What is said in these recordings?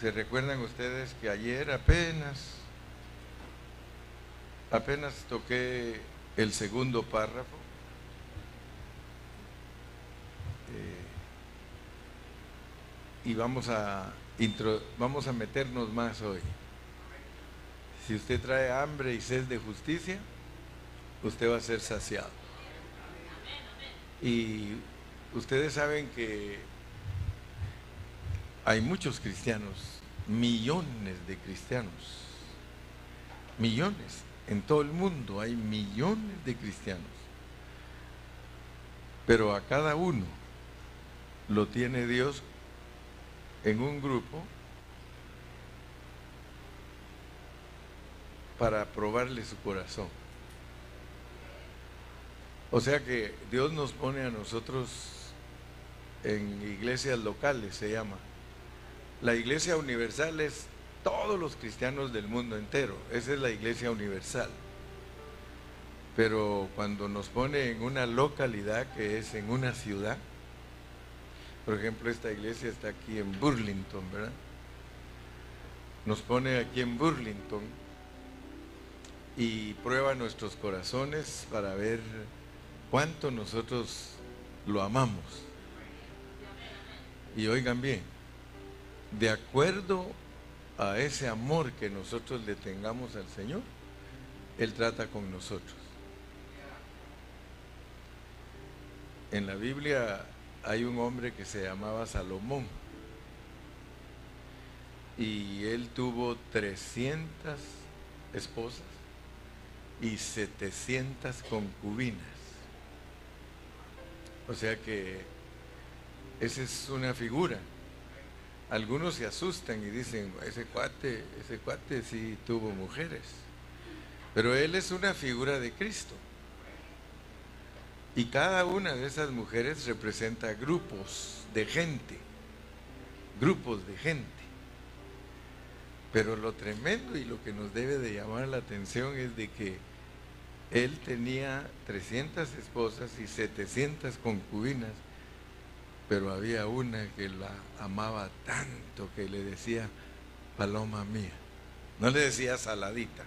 ¿Se recuerdan ustedes que ayer apenas, apenas toqué el segundo párrafo? Eh, y vamos a, vamos a meternos más hoy. Si usted trae hambre y sed de justicia, usted va a ser saciado. Y ustedes saben que hay muchos cristianos, millones de cristianos, millones. En todo el mundo hay millones de cristianos. Pero a cada uno lo tiene Dios en un grupo para probarle su corazón. O sea que Dios nos pone a nosotros en iglesias locales, se llama. La iglesia universal es todos los cristianos del mundo entero. Esa es la iglesia universal. Pero cuando nos pone en una localidad que es en una ciudad, por ejemplo, esta iglesia está aquí en Burlington, ¿verdad? Nos pone aquí en Burlington y prueba nuestros corazones para ver cuánto nosotros lo amamos. Y oigan bien, de acuerdo a ese amor que nosotros le tengamos al Señor, Él trata con nosotros. En la Biblia hay un hombre que se llamaba Salomón y él tuvo 300 esposas y 700 concubinas. O sea que esa es una figura. Algunos se asustan y dicen, ese cuate, ese cuate sí tuvo mujeres. Pero él es una figura de Cristo. Y cada una de esas mujeres representa grupos de gente, grupos de gente. Pero lo tremendo y lo que nos debe de llamar la atención es de que él tenía 300 esposas y 700 concubinas, pero había una que la amaba tanto que le decía, paloma mía. No le decía saladita,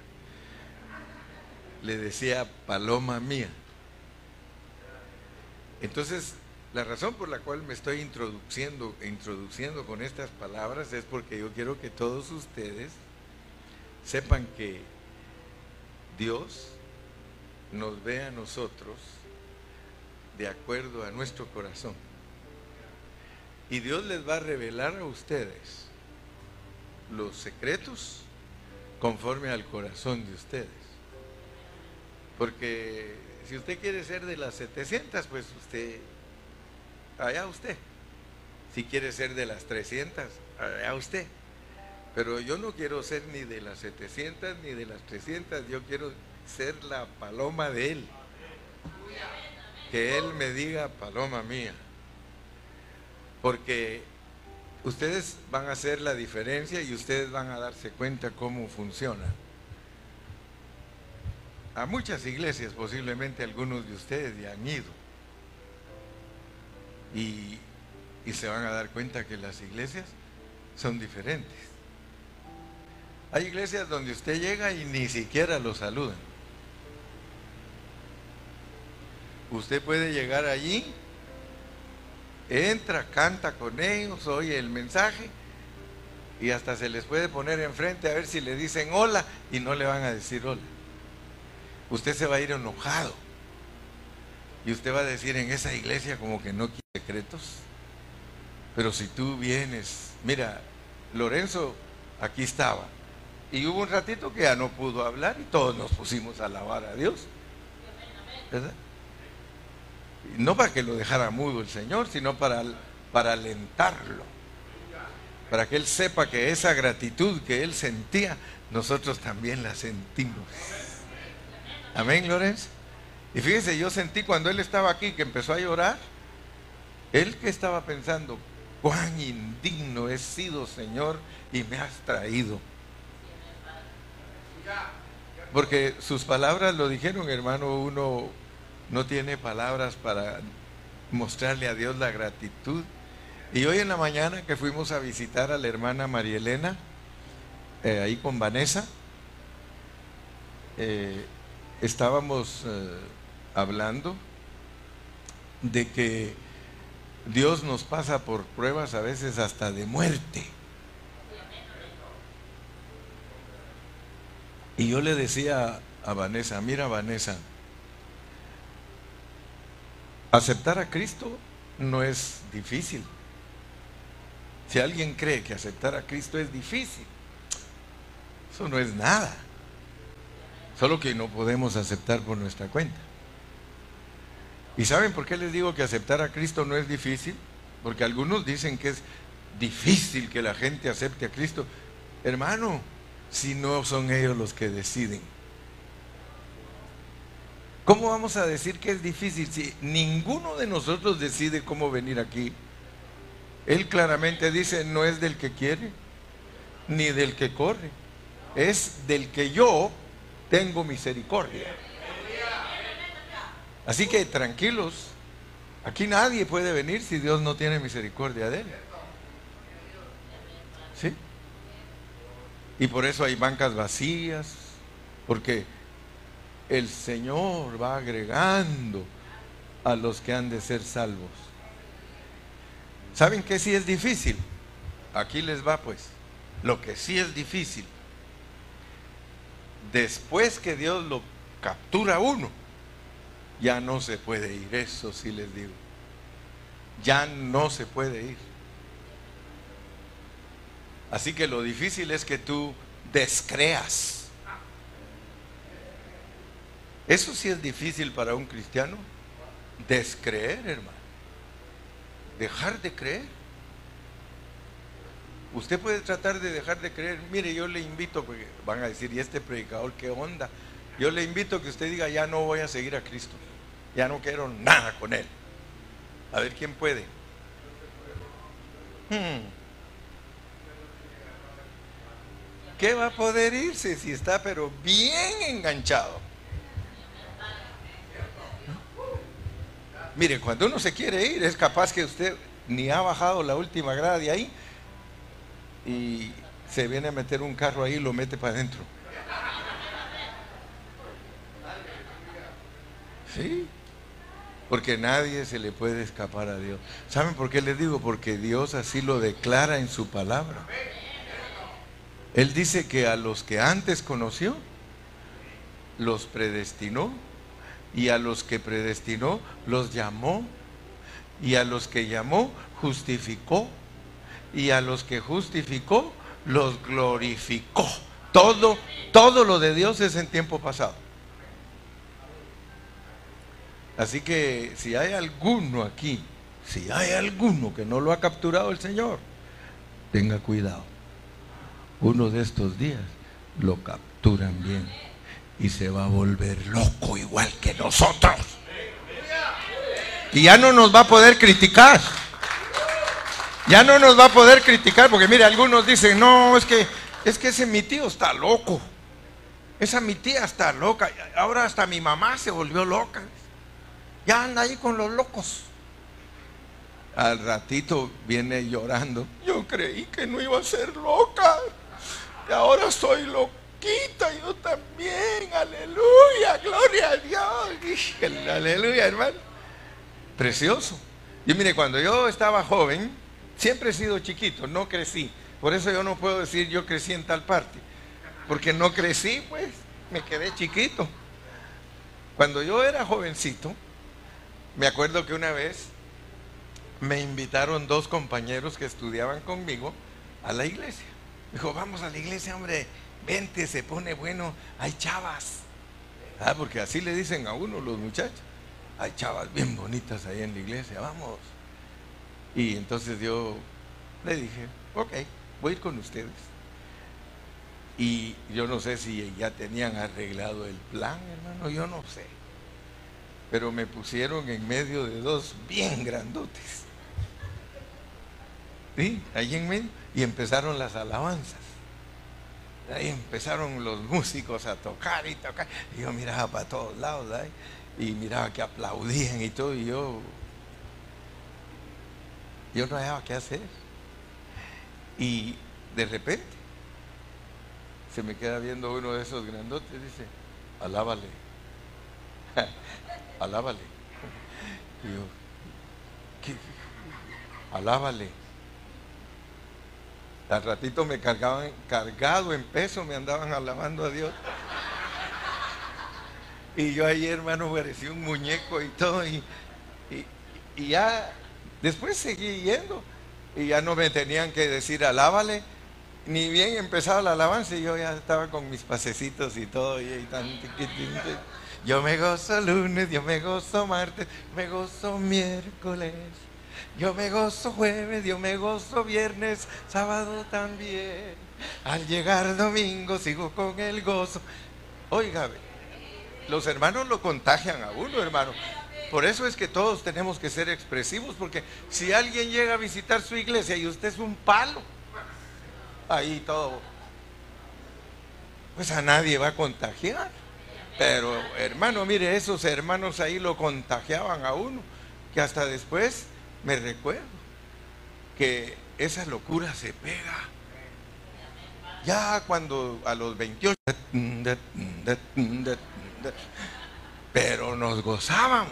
le decía paloma mía. Entonces, la razón por la cual me estoy introduciendo, introduciendo con estas palabras es porque yo quiero que todos ustedes sepan que Dios nos ve a nosotros de acuerdo a nuestro corazón. Y Dios les va a revelar a ustedes los secretos conforme al corazón de ustedes. Porque si usted quiere ser de las 700, pues usted, allá usted. Si quiere ser de las 300, allá usted. Pero yo no quiero ser ni de las 700 ni de las 300, yo quiero ser la paloma de Él. Que Él me diga, paloma mía. Porque ustedes van a hacer la diferencia y ustedes van a darse cuenta cómo funciona. A muchas iglesias, posiblemente algunos de ustedes ya han ido. Y, y se van a dar cuenta que las iglesias son diferentes. Hay iglesias donde usted llega y ni siquiera lo saludan. Usted puede llegar allí, entra, canta con ellos, oye el mensaje y hasta se les puede poner enfrente a ver si le dicen hola y no le van a decir hola. Usted se va a ir enojado y usted va a decir en esa iglesia como que no quiere secretos. Pero si tú vienes, mira, Lorenzo aquí estaba y hubo un ratito que ya no pudo hablar y todos nos pusimos a alabar a Dios. ¿Verdad? No para que lo dejara mudo el Señor, sino para, para alentarlo, para que Él sepa que esa gratitud que Él sentía, nosotros también la sentimos. Amén, Lorenzo. Y fíjense, yo sentí cuando Él estaba aquí que empezó a llorar, Él que estaba pensando, cuán indigno he sido, Señor, y me has traído. Porque sus palabras lo dijeron, hermano, uno no tiene palabras para mostrarle a Dios la gratitud Y hoy en la mañana que fuimos a visitar a la hermana María Elena, eh, ahí con Vanessa, eh, estábamos eh, hablando de que Dios nos pasa por pruebas a veces hasta de muerte. Y yo le decía a Vanessa, mira Vanessa, aceptar a Cristo no es difícil. Si alguien cree que aceptar a Cristo es difícil, eso no es nada. Solo que no podemos aceptar por nuestra cuenta. ¿Y saben por qué les digo que aceptar a Cristo no es difícil? Porque algunos dicen que es difícil que la gente acepte a Cristo. Hermano, si no son ellos los que deciden. ¿Cómo vamos a decir que es difícil si ninguno de nosotros decide cómo venir aquí? Él claramente dice, no es del que quiere, ni del que corre, es del que yo tengo misericordia. Así que tranquilos, aquí nadie puede venir si Dios no tiene misericordia de él. ¿Sí? Y por eso hay bancas vacías, porque el Señor va agregando a los que han de ser salvos. ¿Saben qué sí es difícil? Aquí les va pues. Lo que sí es difícil. Después que Dios lo captura uno, ya no se puede ir. Eso sí les digo. Ya no se puede ir. Así que lo difícil es que tú descreas. Eso sí es difícil para un cristiano. Descreer, hermano. Dejar de creer. Usted puede tratar de dejar de creer. Mire, yo le invito, porque van a decir, ¿y este predicador qué onda? Yo le invito a que usted diga, ya no voy a seguir a Cristo. Ya no quiero nada con Él. A ver quién puede. Hmm. qué va a poder irse si está pero bien enganchado? Mire, cuando uno se quiere ir, es capaz que usted ni ha bajado la última grada de ahí y se viene a meter un carro ahí y lo mete para adentro. Sí, porque nadie se le puede escapar a Dios. ¿Saben por qué les digo? Porque Dios así lo declara en su palabra. Él dice que a los que antes conoció, los predestinó, y a los que predestinó, los llamó, y a los que llamó, justificó, y a los que justificó, los glorificó. Todo, todo lo de Dios es en tiempo pasado. Así que si hay alguno aquí, si hay alguno que no lo ha capturado el Señor, tenga cuidado uno de estos días lo capturan bien y se va a volver loco igual que nosotros. Y ya no nos va a poder criticar. Ya no nos va a poder criticar porque mire, algunos dicen, "No, es que es que ese mi tío está loco. Esa mi tía está loca. Ahora hasta mi mamá se volvió loca. Ya anda ahí con los locos." Al ratito viene llorando. Yo creí que no iba a ser loca ahora soy loquita, yo también, aleluya, gloria a Dios. Aleluya, hermano. Precioso. Y mire, cuando yo estaba joven, siempre he sido chiquito, no crecí. Por eso yo no puedo decir yo crecí en tal parte. Porque no crecí, pues, me quedé chiquito. Cuando yo era jovencito, me acuerdo que una vez me invitaron dos compañeros que estudiaban conmigo a la iglesia. Dijo, vamos a la iglesia, hombre, vente, se pone bueno, hay chavas. Ah, porque así le dicen a uno los muchachos. Hay chavas bien bonitas ahí en la iglesia, vamos. Y entonces yo le dije, ok, voy a ir con ustedes. Y yo no sé si ya tenían arreglado el plan, hermano, yo no sé. Pero me pusieron en medio de dos bien grandotes. ¿Sí? Ahí en medio y empezaron las alabanzas. Ahí empezaron los músicos a tocar y tocar. Y yo miraba para todos lados y miraba que aplaudían y todo. Y yo Yo no hallaba qué hacer. Y de repente se me queda viendo uno de esos grandotes y dice, alábale, alábale. Y yo, ¿qué? Alábale. Al ratito me cargaban, cargado en peso, me andaban alabando a Dios. Y yo ahí, hermano, parecía un muñeco y todo. Y, y, ya, después seguí yendo. Y ya no me tenían que decir alábale. Ni bien empezaba la alabanza y yo ya estaba con mis pasecitos y todo. Y, y tan, yo me gozo lunes, yo me gozo martes, me gozo miércoles. Yo me gozo jueves, yo me gozo viernes, sábado también. Al llegar domingo sigo con el gozo. Oiga, los hermanos lo contagian a uno, hermano. Por eso es que todos tenemos que ser expresivos, porque si alguien llega a visitar su iglesia y usted es un palo, ahí todo, pues a nadie va a contagiar. Pero hermano, mire, esos hermanos ahí lo contagiaban a uno, que hasta después me recuerdo que esa locura se pega. Ya cuando a los 28, pero nos gozábamos.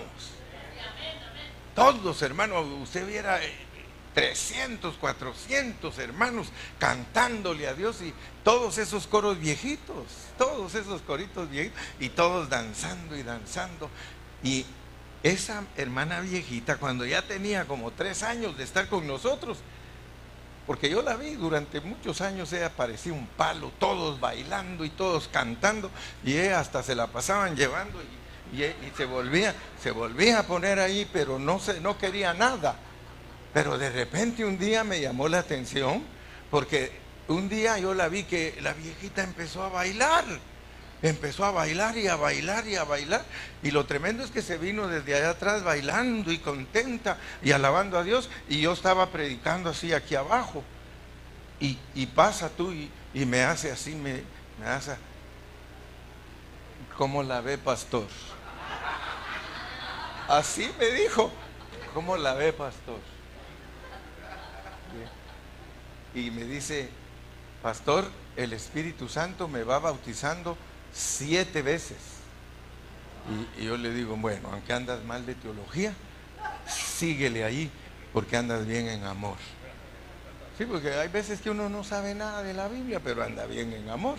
Todos hermanos, usted viera 300, 400 hermanos cantándole a Dios y todos esos coros viejitos, todos esos coritos viejitos y todos danzando y danzando. Y esa hermana viejita, cuando ya tenía como tres años de estar con nosotros, porque yo la vi durante muchos años, ella parecía un palo, todos bailando y todos cantando, y ella hasta se la pasaban llevando y, se, volvía, se volvía a poner ahí, pero no, se, no quería nada. Pero de repente un día me llamó la atención, porque un día yo la vi que la viejita empezó a bailar empezó a bailar y a bailar y a bailar. Y lo tremendo es que se vino desde allá atrás bailando y contenta y alabando a Dios. Y yo estaba predicando así aquí abajo. Y, pasa tú y, me hace así, me, me hace... ¿Cómo la ve, pastor? Así me dijo. ¿Cómo la ve, pastor? Y me dice, pastor, el Espíritu Santo me va bautizando siete veces. Y, yo le digo, bueno, aunque andas mal de teología, síguele ahí porque andas bien en amor. Sí, porque hay veces que uno no sabe nada de la Biblia, pero anda bien en amor.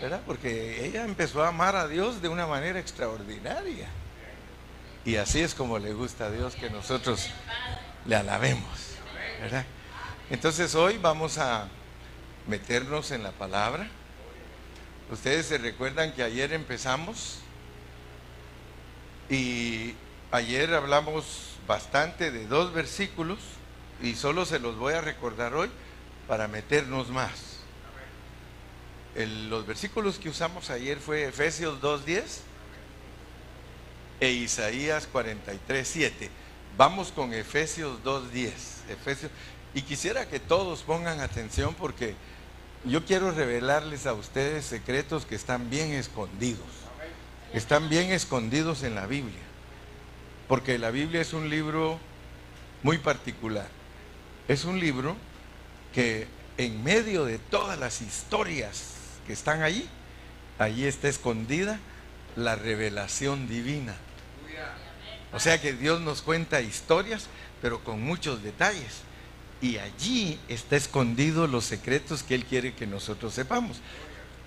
¿Verdad? Porque ella empezó a amar a Dios de una manera extraordinaria. Y así es como le gusta a Dios que nosotros le alabemos. ¿Verdad? Entonces hoy vamos a meternos en la palabra. Ustedes se recuerdan que ayer empezamos y ayer hablamos bastante de dos versículos y solo se los voy a recordar hoy para meternos más. los versículos que usamos ayer fue Efesios 2.10 e Isaías 43.7. Vamos con Efesios 2.10. Efesios, y quisiera que todos pongan atención porque yo quiero revelarles a ustedes secretos que están bien escondidos. Están bien escondidos en la Biblia. Porque la Biblia es un libro muy particular. Es un libro que en medio de todas las historias que están allí, allí está escondida la revelación divina. O sea que Dios nos cuenta historias, pero con muchos detalles. Y allí está escondido los secretos que Él quiere que nosotros sepamos.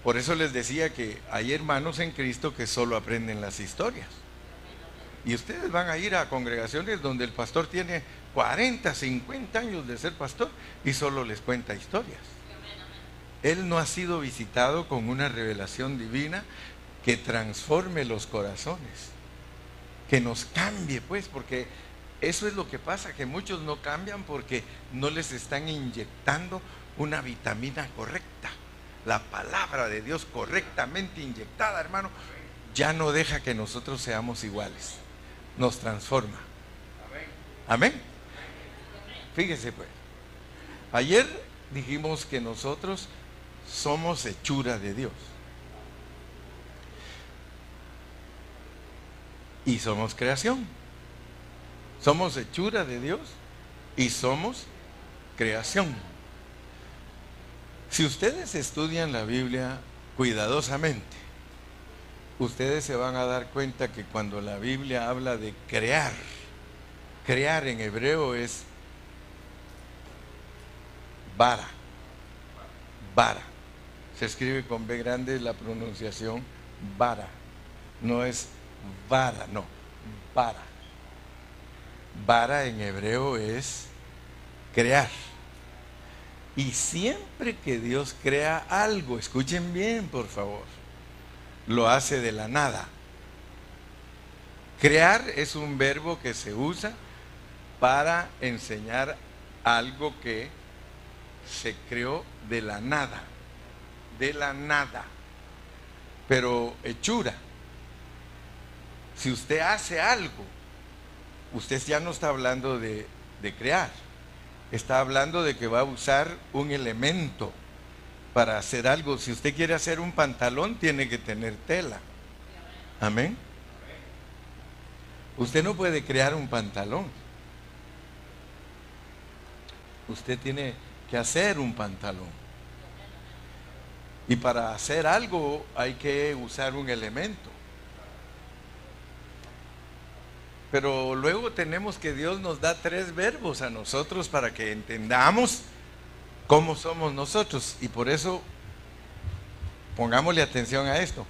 Por eso les decía que hay hermanos en Cristo que solo aprenden las historias. Y ustedes van a ir a congregaciones donde el pastor tiene 40, 50 años de ser pastor y solo les cuenta historias. Él no ha sido visitado con una revelación divina que transforme los corazones, que nos cambie, pues, porque eso es lo que pasa, que muchos no cambian porque no les están inyectando una vitamina correcta. La palabra de Dios correctamente inyectada, hermano, ya no deja que nosotros seamos iguales. Nos transforma. Amén. Fíjese pues. Ayer dijimos que nosotros somos hechura de Dios. Y somos creación. Somos hechura de Dios y somos creación. Si ustedes estudian la Biblia cuidadosamente, ustedes se van a dar cuenta que cuando la Biblia habla de crear, crear en hebreo es vara, vara. Se escribe con B grande la pronunciación vara. No es vara, no, vara. Vara en hebreo es crear. Y siempre que Dios crea algo, escuchen bien, por favor, lo hace de la nada. Crear es un verbo que se usa para enseñar algo que se creó de la nada, de la nada. Pero hechura, si usted hace algo, usted ya no está hablando de, de crear, está hablando de que va a usar un elemento para hacer algo. Si usted quiere hacer un pantalón, tiene que tener tela. Amén. Usted no puede crear un pantalón. Usted tiene que hacer un pantalón. Y para hacer algo hay que usar un elemento. Pero luego tenemos que Dios nos da tres verbos a nosotros para que entendamos cómo somos nosotros. Y por eso pongámosle atención a esto.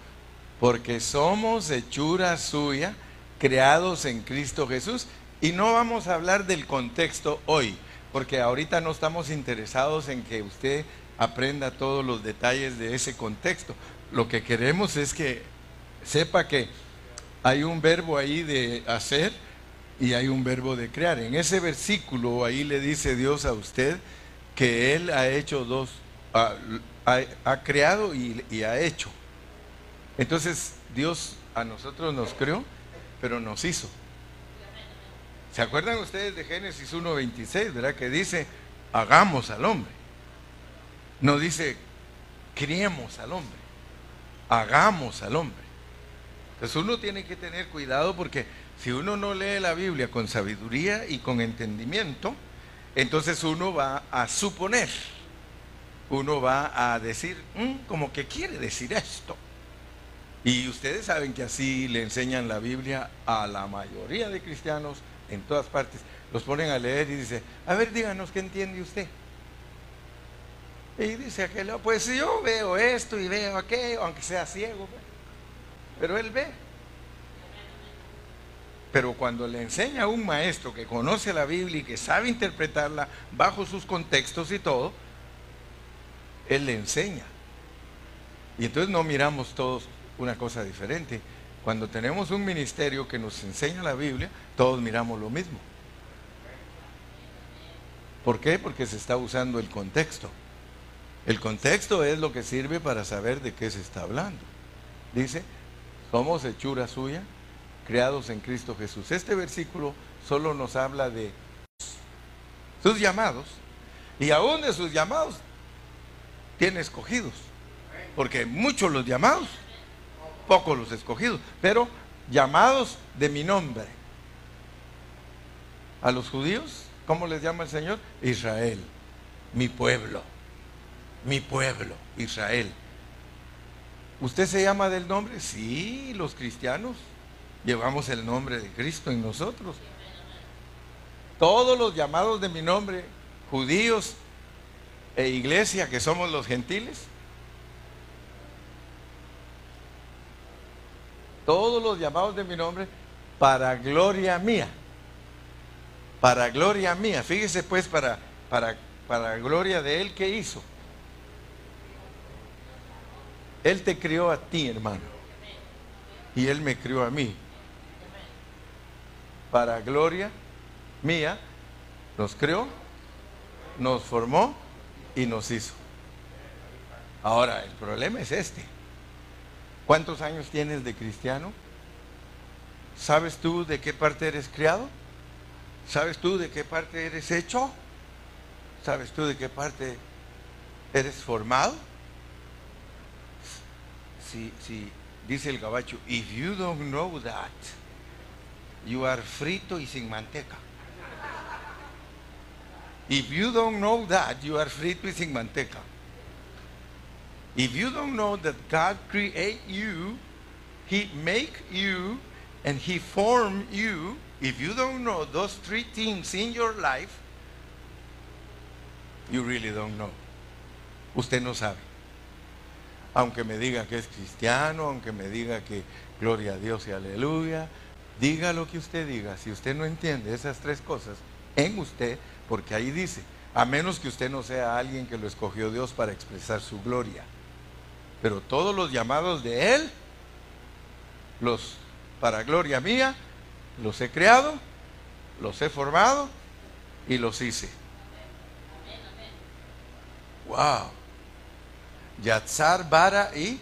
Porque somos hechura suya, creados en Cristo Jesús. Y no vamos a hablar del contexto hoy, porque ahorita no estamos interesados en que usted aprenda todos los detalles de ese contexto. Lo que queremos es que sepa que hay un verbo ahí de hacer y hay un verbo de crear. En ese versículo ahí le dice Dios a usted que Él ha hecho dos, ha, creado y, y ha hecho. Entonces Dios a nosotros nos creó, pero nos hizo. ¿Se acuerdan ustedes de Génesis 1.26, verdad? Que dice, hagamos al hombre. No dice, criemos al hombre, hagamos al hombre. Entonces uno tiene que tener cuidado porque si uno no lee la Biblia con sabiduría y con entendimiento, entonces uno va a suponer, uno va a decir, mm, como que quiere decir esto. Y ustedes saben que así le enseñan la Biblia a la mayoría de cristianos en todas partes. Los ponen a leer y dice, a ver, díganos qué entiende usted. Y dice aquel, pues yo veo esto y veo aquello, aunque sea ciego. Pues" pero él ve. Pero cuando le enseña a un maestro que conoce la Biblia y que sabe interpretarla bajo sus contextos y todo, él le enseña. Y entonces no miramos todos una cosa diferente. Cuando tenemos un ministerio que nos enseña la Biblia, todos miramos lo mismo. ¿Por qué? Porque se está usando el contexto. El contexto es lo que sirve para saber de qué se está hablando. Dice, somos hechura suya, creados en Cristo Jesús. Este versículo solo nos habla de sus llamados y aún de sus llamados tiene escogidos. Porque muchos los llamados, pocos los escogidos, pero llamados de mi nombre. A los judíos, ¿cómo les llama el Señor? Israel, mi pueblo, mi pueblo, Israel. ¿Usted se llama del nombre? Sí, los cristianos llevamos el nombre de Cristo en nosotros. Todos los llamados de mi nombre, judíos e iglesia, que somos los gentiles, todos los llamados de mi nombre, para gloria mía. Para gloria mía. Fíjese pues, para, para, para gloria de Él que hizo. Él te crió a ti, hermano. Y Él me crió a mí. Para gloria mía, nos creó, nos formó y nos hizo. Ahora, el problema es este. ¿Cuántos años tienes de cristiano? ¿Sabes tú de qué parte eres criado? ¿Sabes tú de qué parte eres hecho? ¿Sabes tú de qué parte eres formado? Si, dice el gabacho, if you don't know that, you are frito y sin manteca. If you don't know that, you are frito y sin manteca. If you don't know that God create you, He make you, and He form you, if you don't know those three things in your life, you really don't know. Usted no sabe. Aunque me diga que es cristiano, aunque me diga que gloria a Dios y aleluya, diga lo que usted diga. Si usted no entiende esas tres cosas en usted, porque ahí dice, a menos que usted no sea alguien que lo escogió Dios para expresar su gloria. Pero todos los llamados de Él, los para gloria mía, los he creado, los he formado y los hice. Wow. Yatzar, Vara y.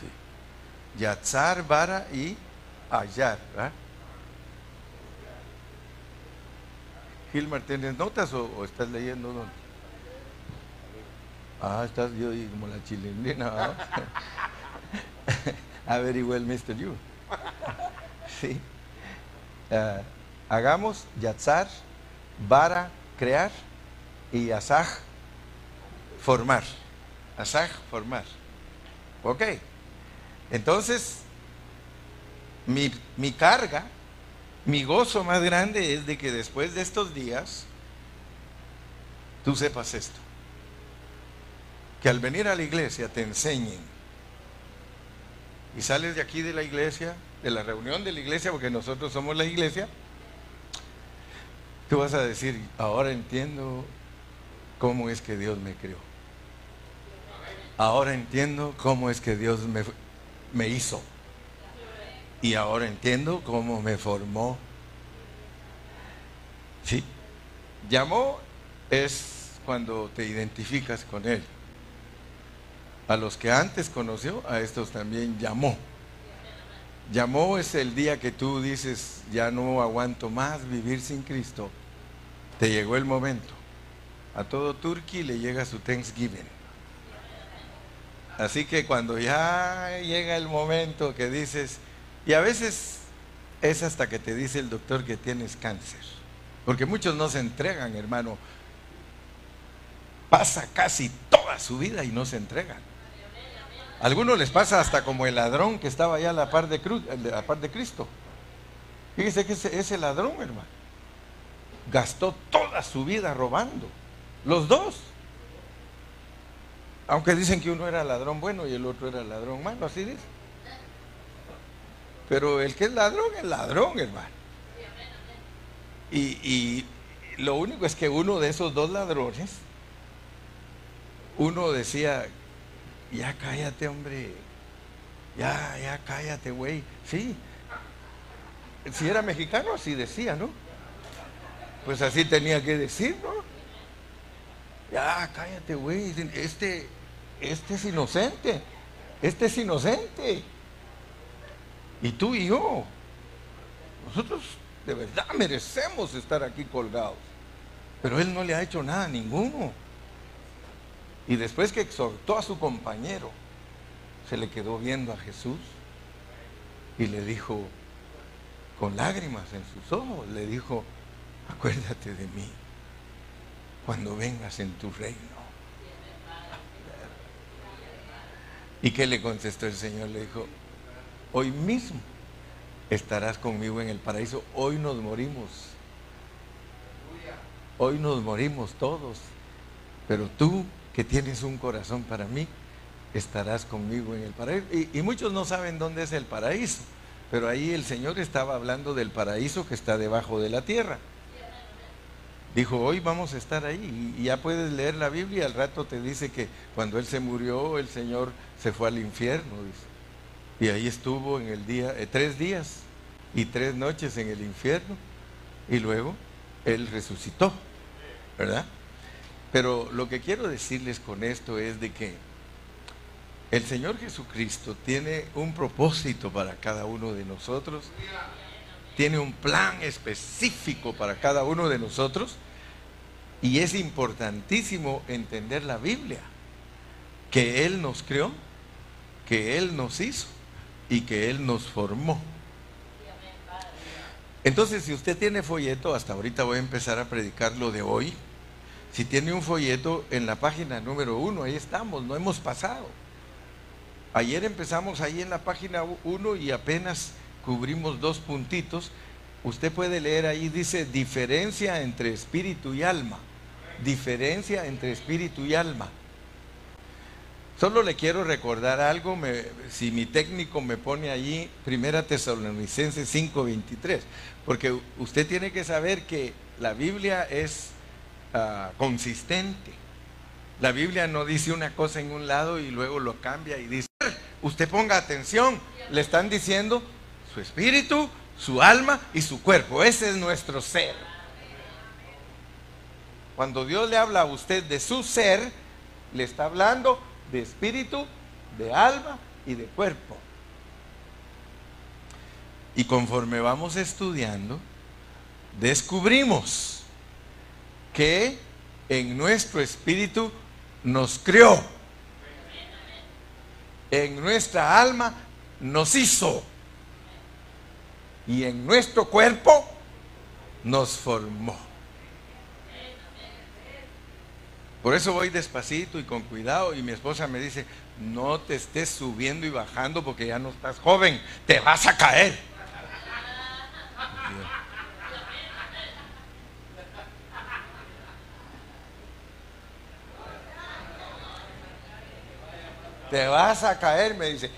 Sí. Yatzar, Vara y Ayar. Gilmar, ¿tienes notas o, estás leyendo dónde? Ah, estás yo como la chilindrina. A very well, Mr. You. Sí. Uh, hagamos Yatzar, Vara, crear y Asaj, formar. Asaj, formar. Ok. Entonces, mi, mi carga, mi gozo más grande es de que después de estos días, tú sepas esto. Que al venir a la iglesia te enseñen. Y sales de aquí de la iglesia, de la reunión de la iglesia, porque nosotros somos la iglesia, tú vas a decir, ahora entiendo cómo es que Dios me creó. Ahora entiendo cómo es que Dios me, me hizo. Y ahora entiendo cómo me formó. Sí. Llamó es cuando te identificas con Él. A los que antes conoció, a estos también llamó. Llamó es el día que tú dices, ya no aguanto más vivir sin Cristo. Te llegó el momento. A todo Turquía le llega su Thanksgiving. Así que cuando ya llega el momento que dices, y a veces es hasta que te dice el doctor que tienes cáncer, porque muchos no se entregan, hermano. Pasa casi toda su vida y no se entregan. algunos les pasa hasta como el ladrón que estaba allá a la par de, cruz, la par de Cristo. Fíjese que ese ladrón, hermano, gastó toda su vida robando. Los dos. Aunque dicen que uno era ladrón bueno y el otro era ladrón malo, así dice. Pero el que es ladrón es ladrón, hermano. Y, y lo único es que uno de esos dos ladrones, uno decía, ya cállate, hombre. Ya, ya cállate, güey. Sí. Si era mexicano, así decía, ¿no? Pues así tenía que decir, ¿no? Ya, cállate, güey. Este, este es inocente. Este es inocente. Y tú y yo. Nosotros de verdad merecemos estar aquí colgados. Pero él no le ha hecho nada a ninguno. Y después que exhortó a su compañero, se le quedó viendo a Jesús y le dijo, con lágrimas en sus ojos, le dijo, acuérdate de mí cuando vengas en tu reino. ¿Y qué le contestó el Señor? Le dijo, hoy mismo estarás conmigo en el paraíso. Hoy nos morimos. Hoy nos morimos todos. Pero tú que tienes un corazón para mí, estarás conmigo en el paraíso. Y, y, muchos no saben dónde es el paraíso. Pero ahí el Señor estaba hablando del paraíso que está debajo de la tierra. Dijo, hoy vamos a estar ahí. Y ya puedes leer la Biblia. Al rato te dice que cuando Él se murió, el Señor se fue al infierno. Y ahí estuvo en el día, eh, tres días y tres noches en el infierno. Y luego Él resucitó. ¿Verdad? Pero lo que quiero decirles con esto es de que el Señor Jesucristo tiene un propósito para cada uno de nosotros tiene un plan específico para cada uno de nosotros y es importantísimo entender la Biblia, que Él nos creó, que Él nos hizo y que Él nos formó. Entonces, si usted tiene folleto, hasta ahorita voy a empezar a predicar lo de hoy. Si tiene un folleto en la página número uno, ahí estamos, no hemos pasado. Ayer empezamos ahí en la página uno y apenas cubrimos dos puntitos. Usted puede leer ahí, dice diferencia entre espíritu y alma. Diferencia entre espíritu y alma. Solo le quiero recordar algo, si mi técnico me pone allí, Primera Tesalonicenses 5:23, porque usted tiene que saber que la Biblia es ah, consistente. La Biblia no dice una cosa en un lado y luego lo cambia y dice, usted ponga atención, le están diciendo su espíritu, su alma y su cuerpo, ese es nuestro ser. Cuando Dios le habla a usted de su ser, le está hablando de espíritu, de alma y de cuerpo. Y conforme vamos estudiando, descubrimos que en nuestro espíritu nos creó, en nuestra alma nos hizo y en nuestro cuerpo nos formó. Por eso voy despacito y con cuidado y mi esposa me dice, no te estés subiendo y bajando porque ya no estás joven, te vas a caer. Te vas a caer, me dice.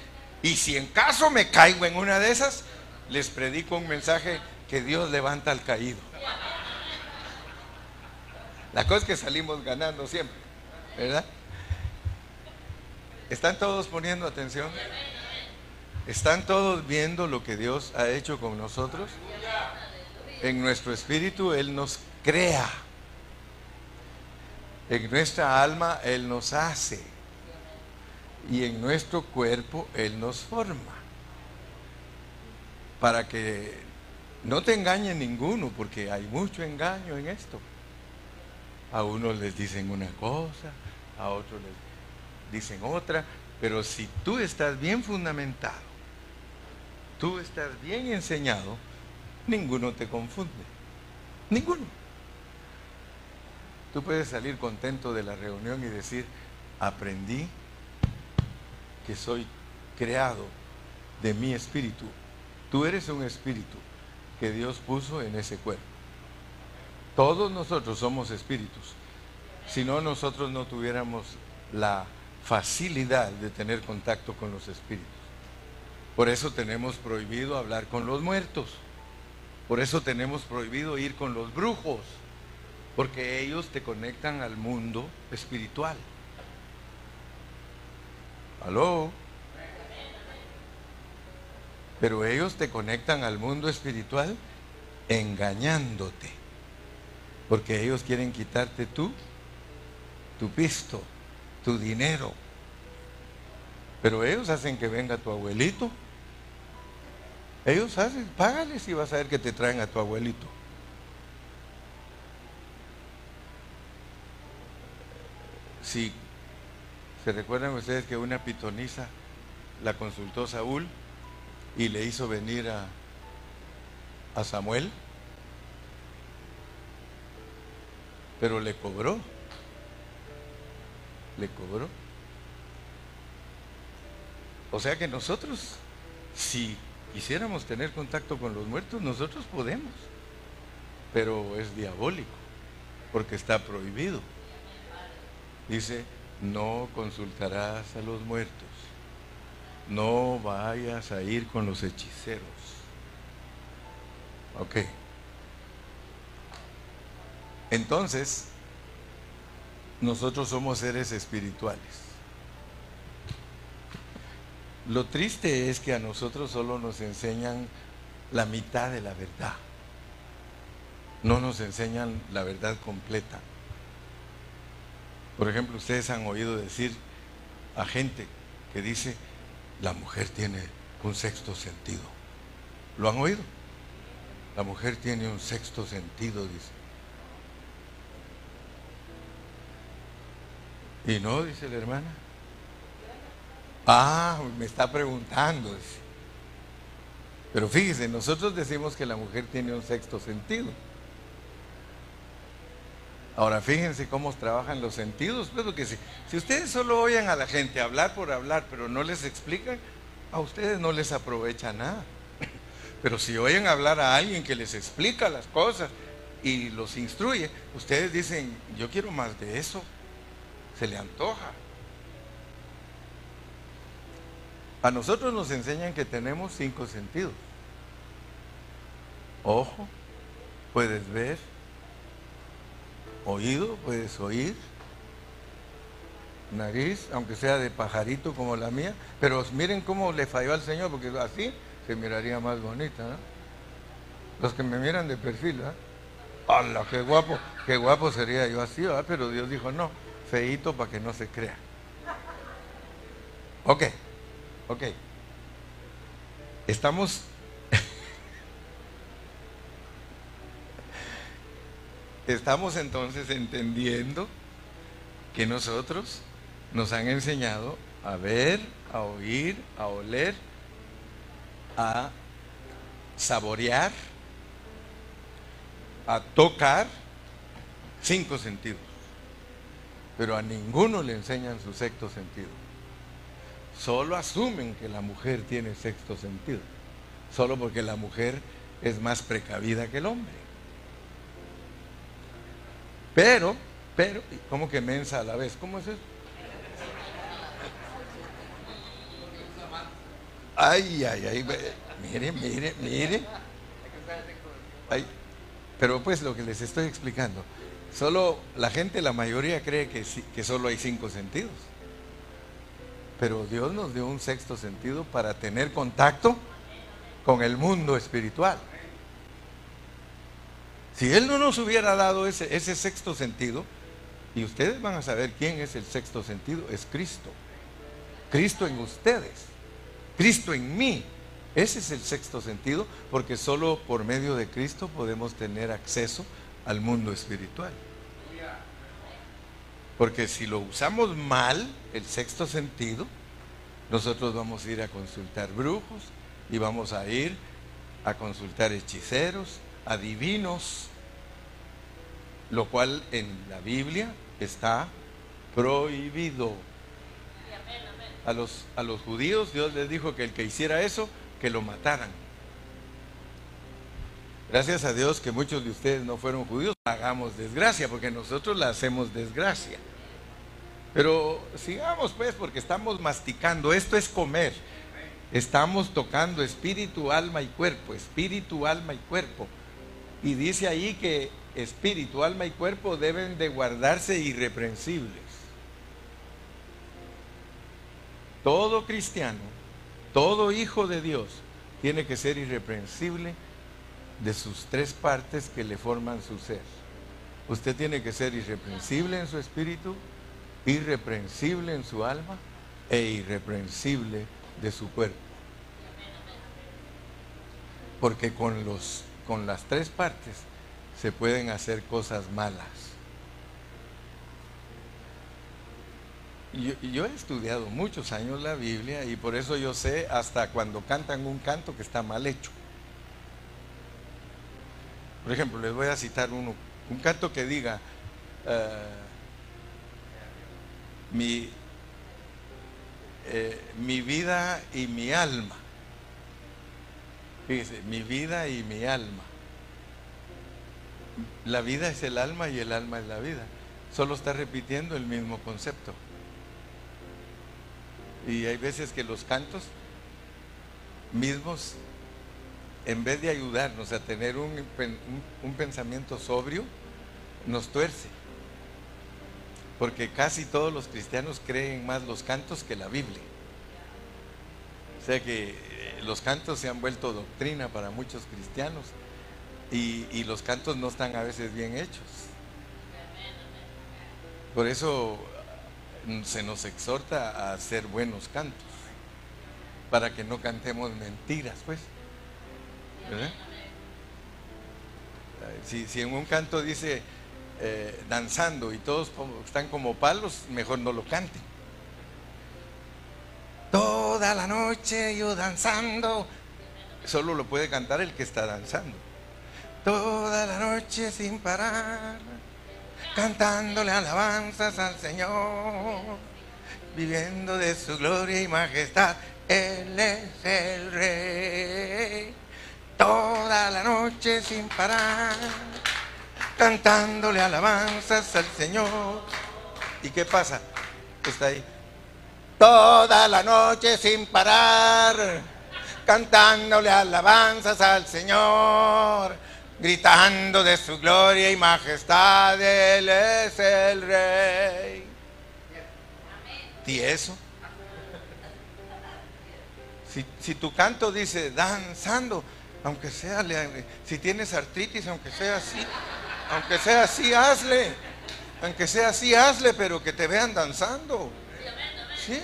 Y si en caso me caigo en una de esas, les predico un mensaje que Dios levanta al caído. La cosa es que salimos ganando siempre, ¿verdad? ¿Están todos poniendo atención? ¿Están todos viendo lo que Dios ha hecho con nosotros? En nuestro espíritu Él nos crea. En nuestra alma Él nos hace. Y en nuestro cuerpo Él nos forma. Para que no te engañe ninguno, porque hay mucho engaño en esto. A unos les dicen una cosa, a otros les dicen otra, pero si tú estás bien fundamentado, tú estás bien enseñado, ninguno te confunde. Ninguno. Tú puedes salir contento de la reunión y decir, aprendí que soy creado de mi espíritu. Tú eres un espíritu que Dios puso en ese cuerpo. Todos nosotros somos espíritus. Si no, nosotros no tuviéramos la facilidad de tener contacto con los espíritus. Por eso tenemos prohibido hablar con los muertos. Por eso tenemos prohibido ir con los brujos. Porque ellos te conectan al mundo espiritual. ¿Aló? Pero ellos te conectan al mundo espiritual engañándote. Porque ellos quieren quitarte tú, tu pisto, tu dinero. Pero ellos hacen que venga tu abuelito. Ellos hacen, págale si vas a ver que te traen a tu abuelito. Si se recuerdan ustedes que una pitonisa la consultó Saúl y le hizo venir a, a Samuel. Pero le cobró. Le cobró. O sea que nosotros, si quisiéramos tener contacto con los muertos, nosotros podemos, pero es diabólico, porque está prohibido. Dice, no consultarás a los muertos, no vayas a ir con los hechiceros. Ok. Entonces, nosotros somos seres espirituales. Lo triste es que a nosotros solo nos enseñan la mitad de la verdad. No nos enseñan la verdad completa. Por ejemplo, ustedes han oído decir a gente que dice, la mujer tiene un sexto sentido. ¿Lo han oído? La mujer tiene un sexto sentido, dice. Y no, dice la hermana. Ah, me está preguntando. Pero fíjese, nosotros decimos que la mujer tiene un sexto sentido. Ahora fíjense cómo trabajan los sentidos, pues porque si, si ustedes solo oyen a la gente hablar por hablar, pero no les explican, a ustedes no les aprovecha nada. Pero si oyen hablar a alguien que les explica las cosas y los instruye, ustedes dicen, yo quiero más de eso, se le antoja. A nosotros nos enseñan que tenemos cinco sentidos. Ojo, puedes ver. Oído, puedes oír. Nariz, aunque sea de pajarito como la mía. Pero miren cómo le falló al Señor, porque así se miraría más bonita. Los que me miran de perfil, ¿eh? ¡Hala, qué guapo! Qué guapo sería yo así, ¿verdad? Pero Dios dijo, no, feito para que no se crea. Ok. Ok. Estamos... Estamos entonces entendiendo que nosotros nos han enseñado a ver, a oír, a oler, a saborear, a tocar cinco sentidos. Pero a ninguno le enseñan su sexto sentido solo asumen que la mujer tiene sexto sentido, solo porque la mujer es más precavida que el hombre. Pero, pero, ¿cómo que mensa a la vez? ¿Cómo es eso? Ay, ay, ay, mire, mire, mire. pero pues lo que les estoy explicando, solo la gente, la mayoría cree que, que solo hay cinco sentidos. Pero Dios nos dio un sexto sentido para tener contacto con el mundo espiritual. Si Él no nos hubiera dado ese, ese sexto sentido, y ustedes van a saber quién es el sexto sentido, es Cristo. Cristo en ustedes, Cristo en mí. Ese es el sexto sentido, porque solo por medio de Cristo podemos tener acceso al mundo espiritual. Porque si lo usamos mal, el sexto sentido, nosotros vamos a ir a consultar brujos y vamos a ir a consultar hechiceros, adivinos, lo cual en la Biblia está prohibido. A los, a los judíos Dios les dijo que el que hiciera eso, que lo mataran. Gracias a Dios que muchos de ustedes no fueron judíos, hagamos desgracia, porque nosotros la hacemos desgracia. Pero sigamos pues porque estamos masticando, esto es comer. Estamos tocando espíritu, alma y cuerpo, espíritu, alma y cuerpo. Y dice ahí que espíritu, alma y cuerpo deben de guardarse irreprensibles. Todo cristiano, todo hijo de Dios tiene que ser irreprensible de sus tres partes que le forman su ser. Usted tiene que ser irreprensible en su espíritu, irreprensible en su alma e irreprensible de su cuerpo. Porque con, los, con las tres partes se pueden hacer cosas malas. Yo, yo, he estudiado muchos años la Biblia y por eso yo sé hasta cuando cantan un canto que está mal hecho. Por ejemplo, les voy a citar uno, un canto que diga, eh, mi, eh, mi vida y mi alma. Fíjese, mi vida y mi alma. La vida es el alma y el alma es la vida. Solo está repitiendo el mismo concepto. Y hay veces que los cantos mismos, en vez de ayudarnos a tener un, pensamiento sobrio, nos tuerce porque casi todos los cristianos creen más los cantos que la Biblia. O sea que eh, los cantos se han vuelto doctrina para muchos cristianos y, los cantos no están a veces bien hechos. Por eso mm, se nos exhorta a hacer buenos cantos, para que no cantemos mentiras, pues. Si, en un canto dice, eh, danzando y todos están como palos, mejor no lo canten. Toda la noche yo danzando. solo lo puede cantar el que está danzando. Toda la noche sin parar, cantándole alabanzas al Señor, viviendo de su gloria y majestad. Él es el rey. Noche sin parar, cantándole alabanzas al Señor. ¿Y qué pasa? Está ahí. Toda la noche sin parar, cantándole alabanzas al Señor, gritando de su gloria y majestad, Él es el Rey. ¿Y eso? Si, si tu canto dice danzando, aunque sea, si tienes artritis, aunque sea así, aunque sea así, hazle. Aunque sea así, hazle, pero que te vean danzando. Sí.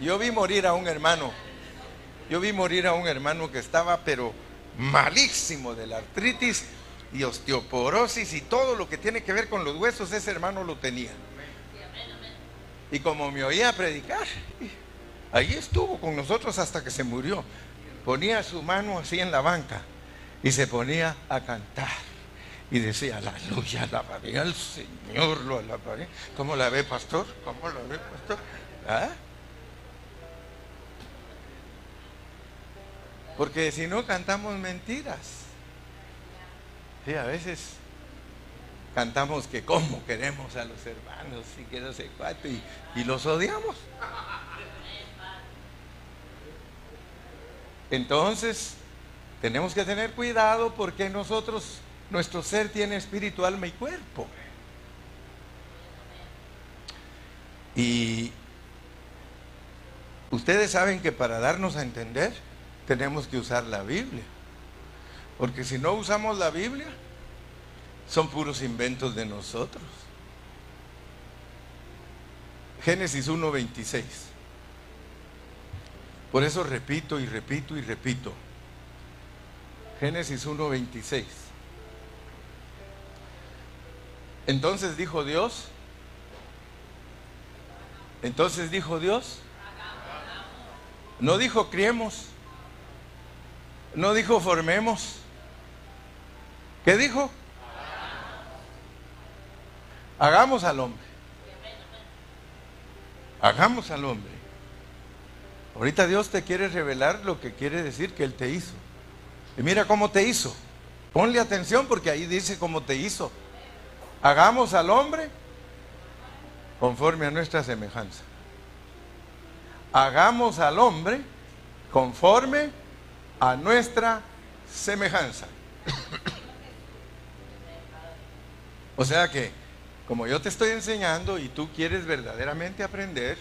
Yo vi morir a un hermano. Yo vi morir a un hermano que estaba, pero malísimo de la artritis y osteoporosis y todo lo que tiene que ver con los huesos, ese hermano lo tenía. Y como me oía predicar, ahí estuvo con nosotros hasta que se murió. Ponía su mano así en la banca y se ponía a cantar y decía, aleluya, alabaré al Señor, lo alabaré. ¿Cómo la ve, pastor? ¿Cómo la ve, pastor? ¿Ah? Porque si no cantamos mentiras. Sí, a veces cantamos que cómo queremos a los hermanos y que no sé cuánto y, y los odiamos. Entonces, tenemos que tener cuidado porque nosotros nuestro ser tiene espíritu, alma y cuerpo. Y ustedes saben que para darnos a entender tenemos que usar la Biblia. Porque si no usamos la Biblia, son puros inventos de nosotros. Génesis 1.26. Por eso repito y repito y repito. Génesis 1.26. Entonces dijo Dios, entonces dijo Dios, no dijo criemos, no dijo formemos, ¿qué dijo? Hagamos al hombre. Hagamos al hombre. Ahorita Dios te quiere revelar lo que quiere decir que Él te hizo. Y mira cómo te hizo. Ponle atención porque ahí dice cómo te hizo. Hagamos al hombre conforme a nuestra semejanza. Hagamos al hombre conforme a nuestra semejanza. o sea que, como yo te estoy enseñando y tú quieres verdaderamente aprender,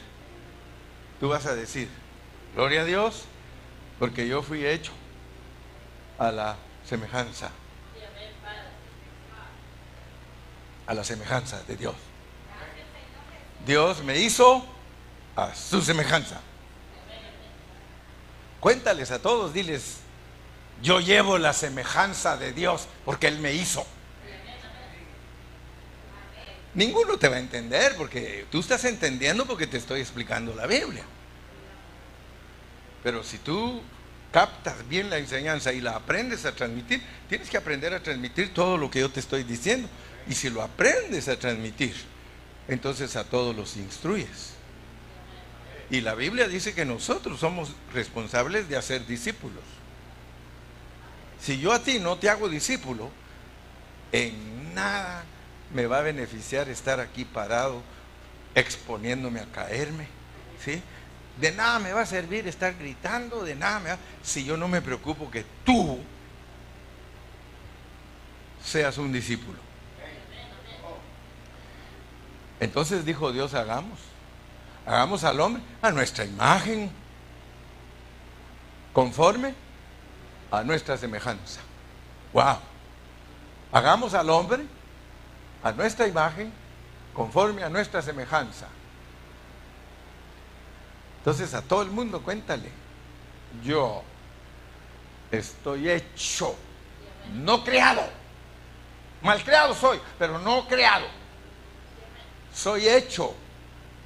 tú vas a decir, gloria a Dios, porque yo fui hecho a la semejanza a la semejanza de Dios. Dios me hizo a su semejanza. Cuéntales a todos, diles, yo llevo la semejanza de Dios porque Él me hizo. Ninguno te va a entender porque tú estás entendiendo porque te estoy explicando la Biblia. Pero si tú captas bien la enseñanza y la aprendes a transmitir, tienes que aprender a transmitir todo lo que yo te estoy diciendo. Y si lo aprendes a transmitir, entonces a todos los instruyes. Y la Biblia dice que nosotros somos responsables de hacer discípulos. Si yo a ti no te hago discípulo, en nada me va a beneficiar estar aquí parado exponiéndome a caerme. ¿sí? De nada me va a servir estar gritando, de nada me va, si yo no me preocupo que tú seas un discípulo. Entonces dijo Dios, hagamos. Hagamos al hombre a nuestra imagen, conforme a nuestra semejanza. Wow. Hagamos al hombre a nuestra imagen, conforme a nuestra semejanza. Entonces a todo el mundo cuéntale, yo estoy hecho, no creado. Mal creado soy, pero no creado soy hecho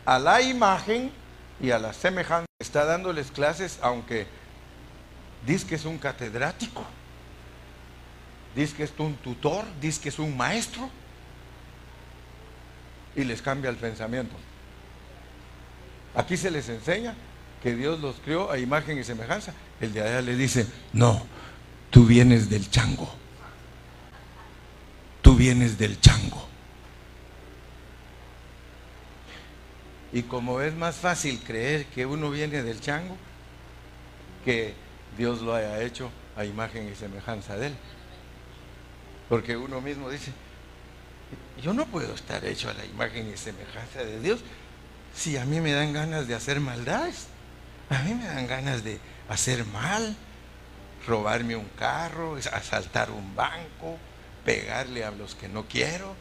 a la imagen y a la semejanza. Está dándoles clases, aunque dice que es un catedrático, dice que es un tutor, dice que es un maestro, y les cambia el pensamiento. Aquí se les enseña que Dios los crió a imagen y semejanza. El de allá le dice, no, tú vienes del chango. Tú vienes del chango. Y como es más fácil creer que uno viene del chango, que Dios lo haya hecho a imagen y semejanza de él. Porque uno mismo dice, yo no puedo estar hecho a la imagen y semejanza de Dios si a mí me dan ganas de hacer maldades. A mí me dan ganas de hacer mal, robarme un carro, asaltar un banco, pegarle a los que no quiero.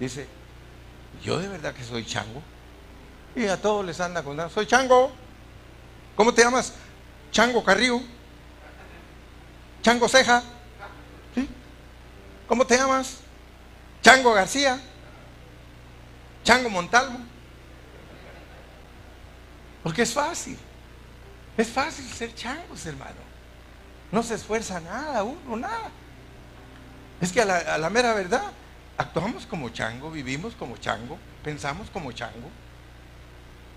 Dice, yo de verdad que soy chango. Y a todos les anda con soy chango. ¿Cómo te llamas? Chango Carrillo. Chango Ceja. ¿Sí? ¿Cómo te llamas? Chango García. Chango Montalvo. Porque es fácil. Es fácil ser changos, hermano. No se esfuerza nada, uno, nada. Es que a la, a la mera verdad, actuamos como chango, vivimos como chango, pensamos como chango.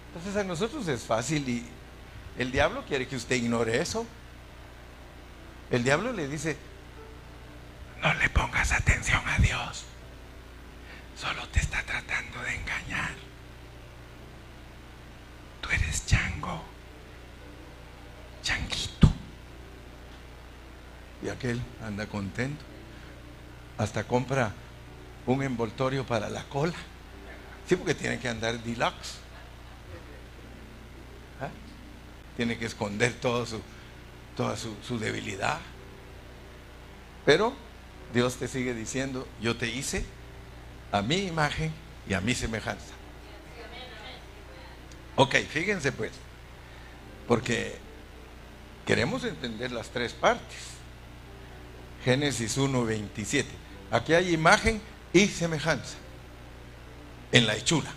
Entonces a nosotros es fácil y el diablo quiere que usted ignore eso. El diablo le dice, no le pongas atención a Dios, solo te está tratando de engañar. Eres chango, changuito. Y aquel anda contento. Hasta compra un envoltorio para la cola. Sí, porque tiene que andar deluxe. tiene que esconder todo su, toda su, su debilidad. Pero Dios te sigue diciendo, yo te hice a mi imagen y a mi semejanza. Ok, fíjense pues, porque queremos entender las tres partes. Génesis 1, 27. Aquí hay imagen y semejanza en la hechura.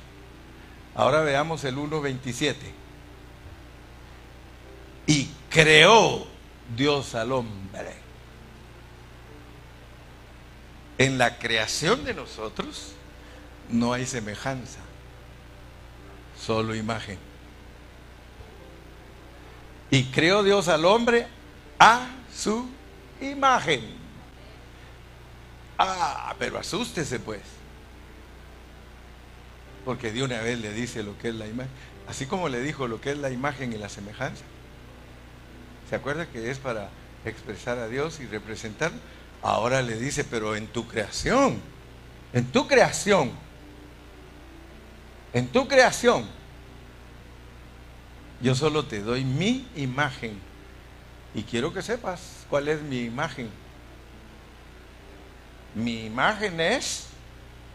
Ahora veamos el 1.27 y creó Dios al hombre. En la creación de nosotros no hay semejanza, solo imagen. Y creó Dios al hombre a su imagen. Ah, pero asústese pues. Porque de una vez le dice lo que es la imagen. Así como le dijo lo que es la imagen y la semejanza. ¿Se acuerda que es para expresar a Dios y representar? Ahora le dice, pero en tu creación, en tu creación, en tu creación, yo solo te doy mi imagen. Y quiero que sepas cuál es mi imagen. Mi imagen es,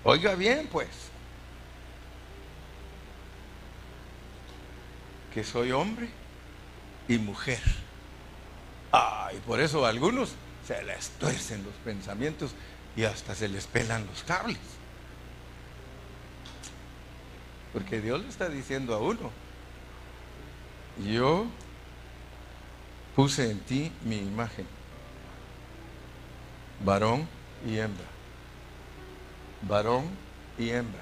oiga bien pues, que soy hombre y mujer. Ah, y por eso algunos se les tuercen los pensamientos y hasta se les pelan los cables. Porque Dios le está diciendo a uno, yo puse en ti mi imagen, varón y hembra, varón y hembra.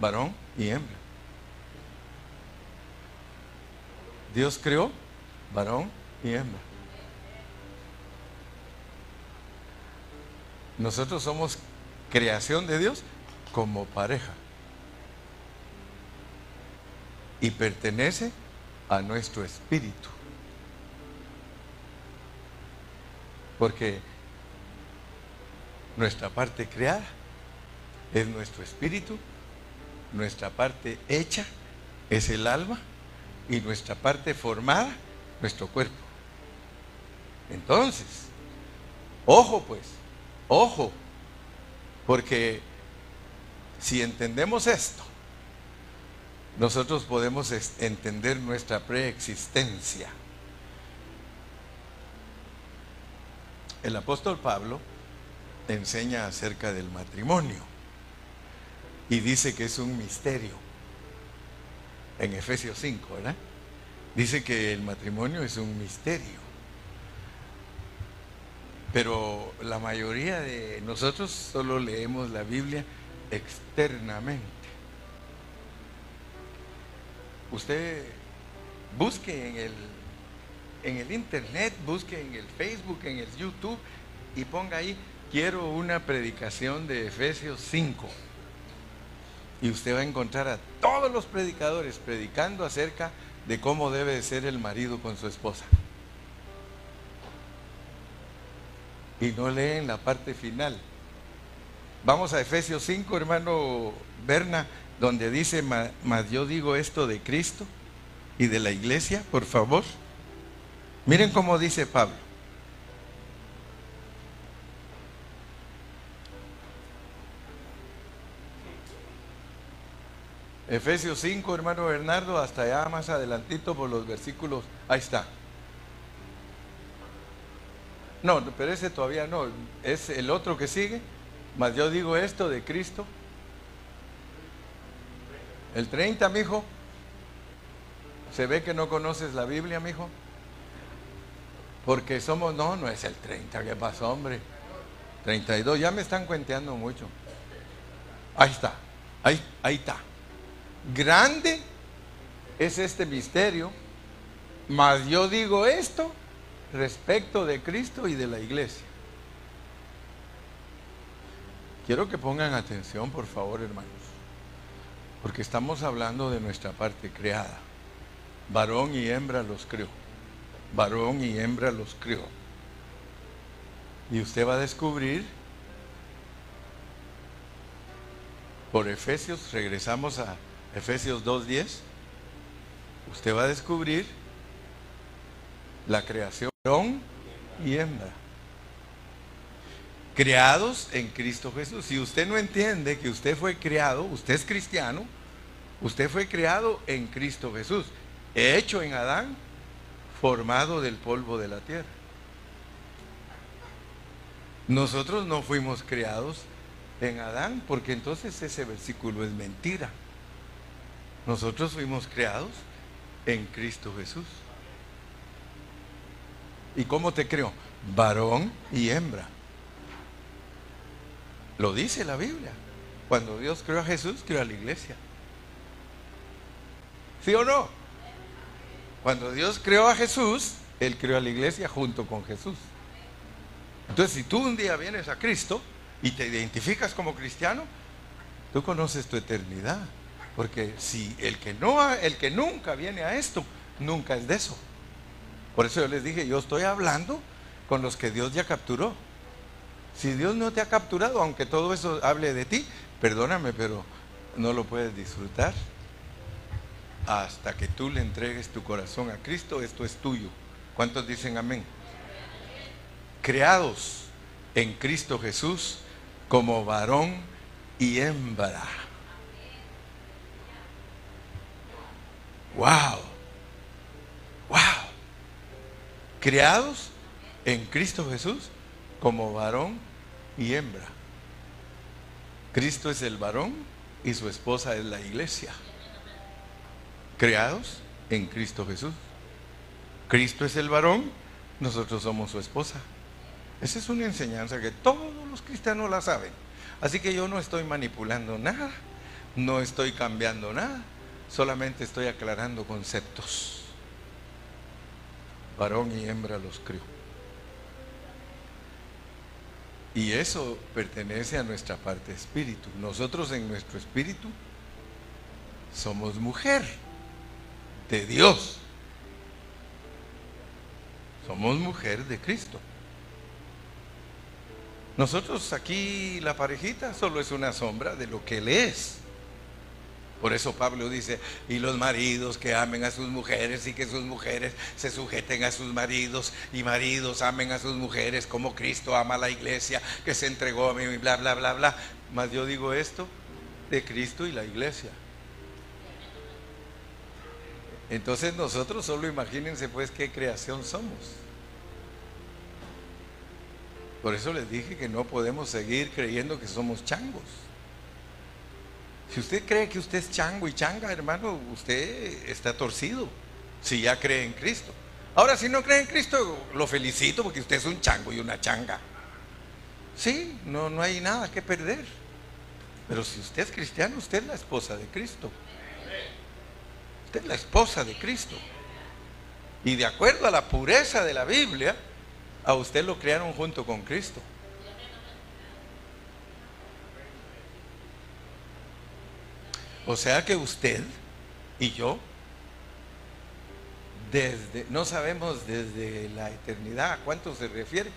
Varón y hembra. Dios creó varón y hembra. Nosotros somos creación de Dios como pareja. Y pertenece a nuestro espíritu. Porque nuestra parte creada es nuestro espíritu, nuestra parte hecha es el alma y nuestra parte formada, nuestro cuerpo. Entonces, ojo pues, ojo, porque si entendemos esto, nosotros podemos entender nuestra preexistencia. El apóstol Pablo enseña acerca del matrimonio y dice que es un misterio en Efesios 5, ¿verdad? Dice que el matrimonio es un misterio. Pero la mayoría de nosotros solo leemos la Biblia externamente. Usted busque en el, en el internet, busque en el Facebook, en el YouTube y ponga ahí, quiero una predicación de Efesios 5. Y usted va a encontrar a todos los predicadores predicando acerca de cómo debe ser el marido con su esposa. Y no leen la parte final. Vamos a Efesios 5, hermano Berna, donde dice, mas yo digo esto de Cristo y de la iglesia, por favor. Miren cómo dice Pablo. Efesios 5, hermano Bernardo, hasta allá más adelantito por los versículos. Ahí está. No, pero ese todavía no. Es el otro que sigue. Mas yo digo esto de Cristo. El 30, mijo. Se ve que no conoces la Biblia, mijo. Porque somos, no, no es el 30, ¿qué pasó, hombre? 32, ya me están cuenteando mucho. Ahí está, ahí, ahí está. Grande es este misterio, mas yo digo esto respecto de Cristo y de la iglesia. Quiero que pongan atención, por favor, hermanos, porque estamos hablando de nuestra parte creada. Varón y hembra los creó. Varón y hembra los creó. Y usted va a descubrir, por Efesios, regresamos a Efesios 2.10, usted va a descubrir la creación y hembra. Creados en Cristo Jesús. Si usted no entiende que usted fue creado, usted es cristiano, usted fue creado en Cristo Jesús, hecho en Adán, formado del polvo de la tierra. Nosotros no fuimos creados en Adán, porque entonces ese versículo es mentira. Nosotros fuimos creados en Cristo Jesús. ¿Y cómo te creó? Varón y hembra. Lo dice la Biblia. Cuando Dios creó a Jesús, creó a la iglesia. ¿Sí o no? Cuando Dios creó a Jesús, Él creó a la iglesia junto con Jesús. Entonces, si tú un día vienes a Cristo y te identificas como cristiano, tú conoces tu eternidad. Porque si el que no el que nunca viene a esto, nunca es de eso. Por eso yo les dije, yo estoy hablando con los que Dios ya capturó. Si Dios no te ha capturado, aunque todo eso hable de ti, perdóname, pero no lo puedes disfrutar hasta que tú le entregues tu corazón a Cristo, esto es tuyo. ¿Cuántos dicen amén? Creados en Cristo Jesús como varón y hembra. Wow. Wow. Creados en Cristo Jesús como varón y hembra. Cristo es el varón y su esposa es la iglesia. Creados en Cristo Jesús. Cristo es el varón, nosotros somos su esposa. Esa es una enseñanza que todos los cristianos la saben. Así que yo no estoy manipulando nada, no estoy cambiando nada. Solamente estoy aclarando conceptos. Varón y hembra los crió. Y eso pertenece a nuestra parte espíritu. Nosotros en nuestro espíritu somos mujer de Dios. Somos mujer de Cristo. Nosotros aquí la parejita solo es una sombra de lo que Él es. Por eso Pablo dice, y los maridos que amen a sus mujeres y que sus mujeres se sujeten a sus maridos y maridos amen a sus mujeres como Cristo ama a la iglesia que se entregó a mí y bla, bla, bla, bla. Mas yo digo esto de Cristo y la iglesia. Entonces nosotros solo imagínense pues qué creación somos. Por eso les dije que no podemos seguir creyendo que somos changos. Si usted cree que usted es chango y changa, hermano, usted está torcido. Si ya cree en Cristo. Ahora, si no cree en Cristo, lo felicito porque usted es un chango y una changa. Sí, no, no hay nada que perder. Pero si usted es cristiano, usted es la esposa de Cristo. Usted es la esposa de Cristo. Y de acuerdo a la pureza de la Biblia, a usted lo crearon junto con Cristo. O sea que usted y yo, desde, no sabemos desde la eternidad a cuánto se refiere,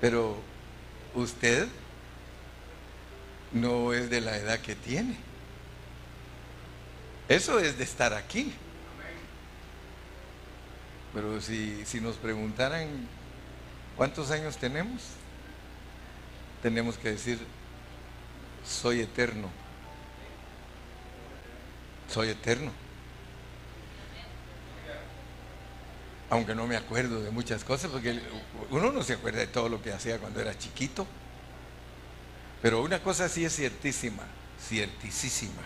pero usted no es de la edad que tiene. Eso es de estar aquí. Pero si, si nos preguntaran cuántos años tenemos, tenemos que decir, soy eterno. Soy eterno. Aunque no me acuerdo de muchas cosas, porque uno no se acuerda de todo lo que hacía cuando era chiquito. Pero una cosa sí es ciertísima, ciertísima.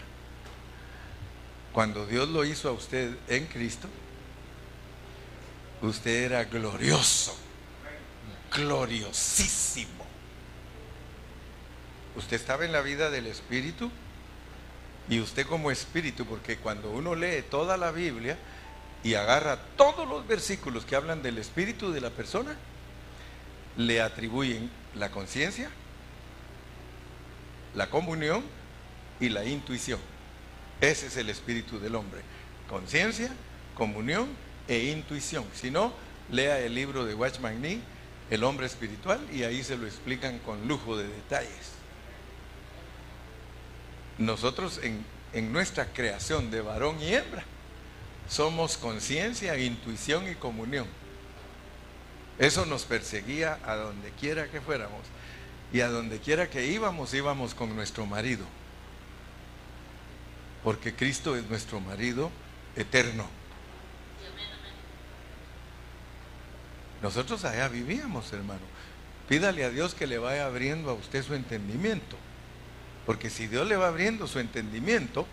Cuando Dios lo hizo a usted en Cristo, usted era glorioso, gloriosísimo. Usted estaba en la vida del Espíritu y usted como Espíritu, porque cuando uno lee toda la Biblia y agarra todos los versículos que hablan del Espíritu de la persona, le atribuyen la conciencia, la comunión y la intuición. Ese es el espíritu del hombre. Conciencia, comunión e intuición. Si no, lea el libro de Watchman El hombre espiritual, y ahí se lo explican con lujo de detalles. Nosotros en, en nuestra creación de varón y hembra somos conciencia, intuición y comunión. Eso nos perseguía a donde quiera que fuéramos. Y a donde quiera que íbamos, íbamos con nuestro marido. Porque Cristo es nuestro marido eterno. Nosotros allá vivíamos, hermano. Pídale a Dios que le vaya abriendo a usted su entendimiento. Porque si Dios le va abriendo su entendimiento,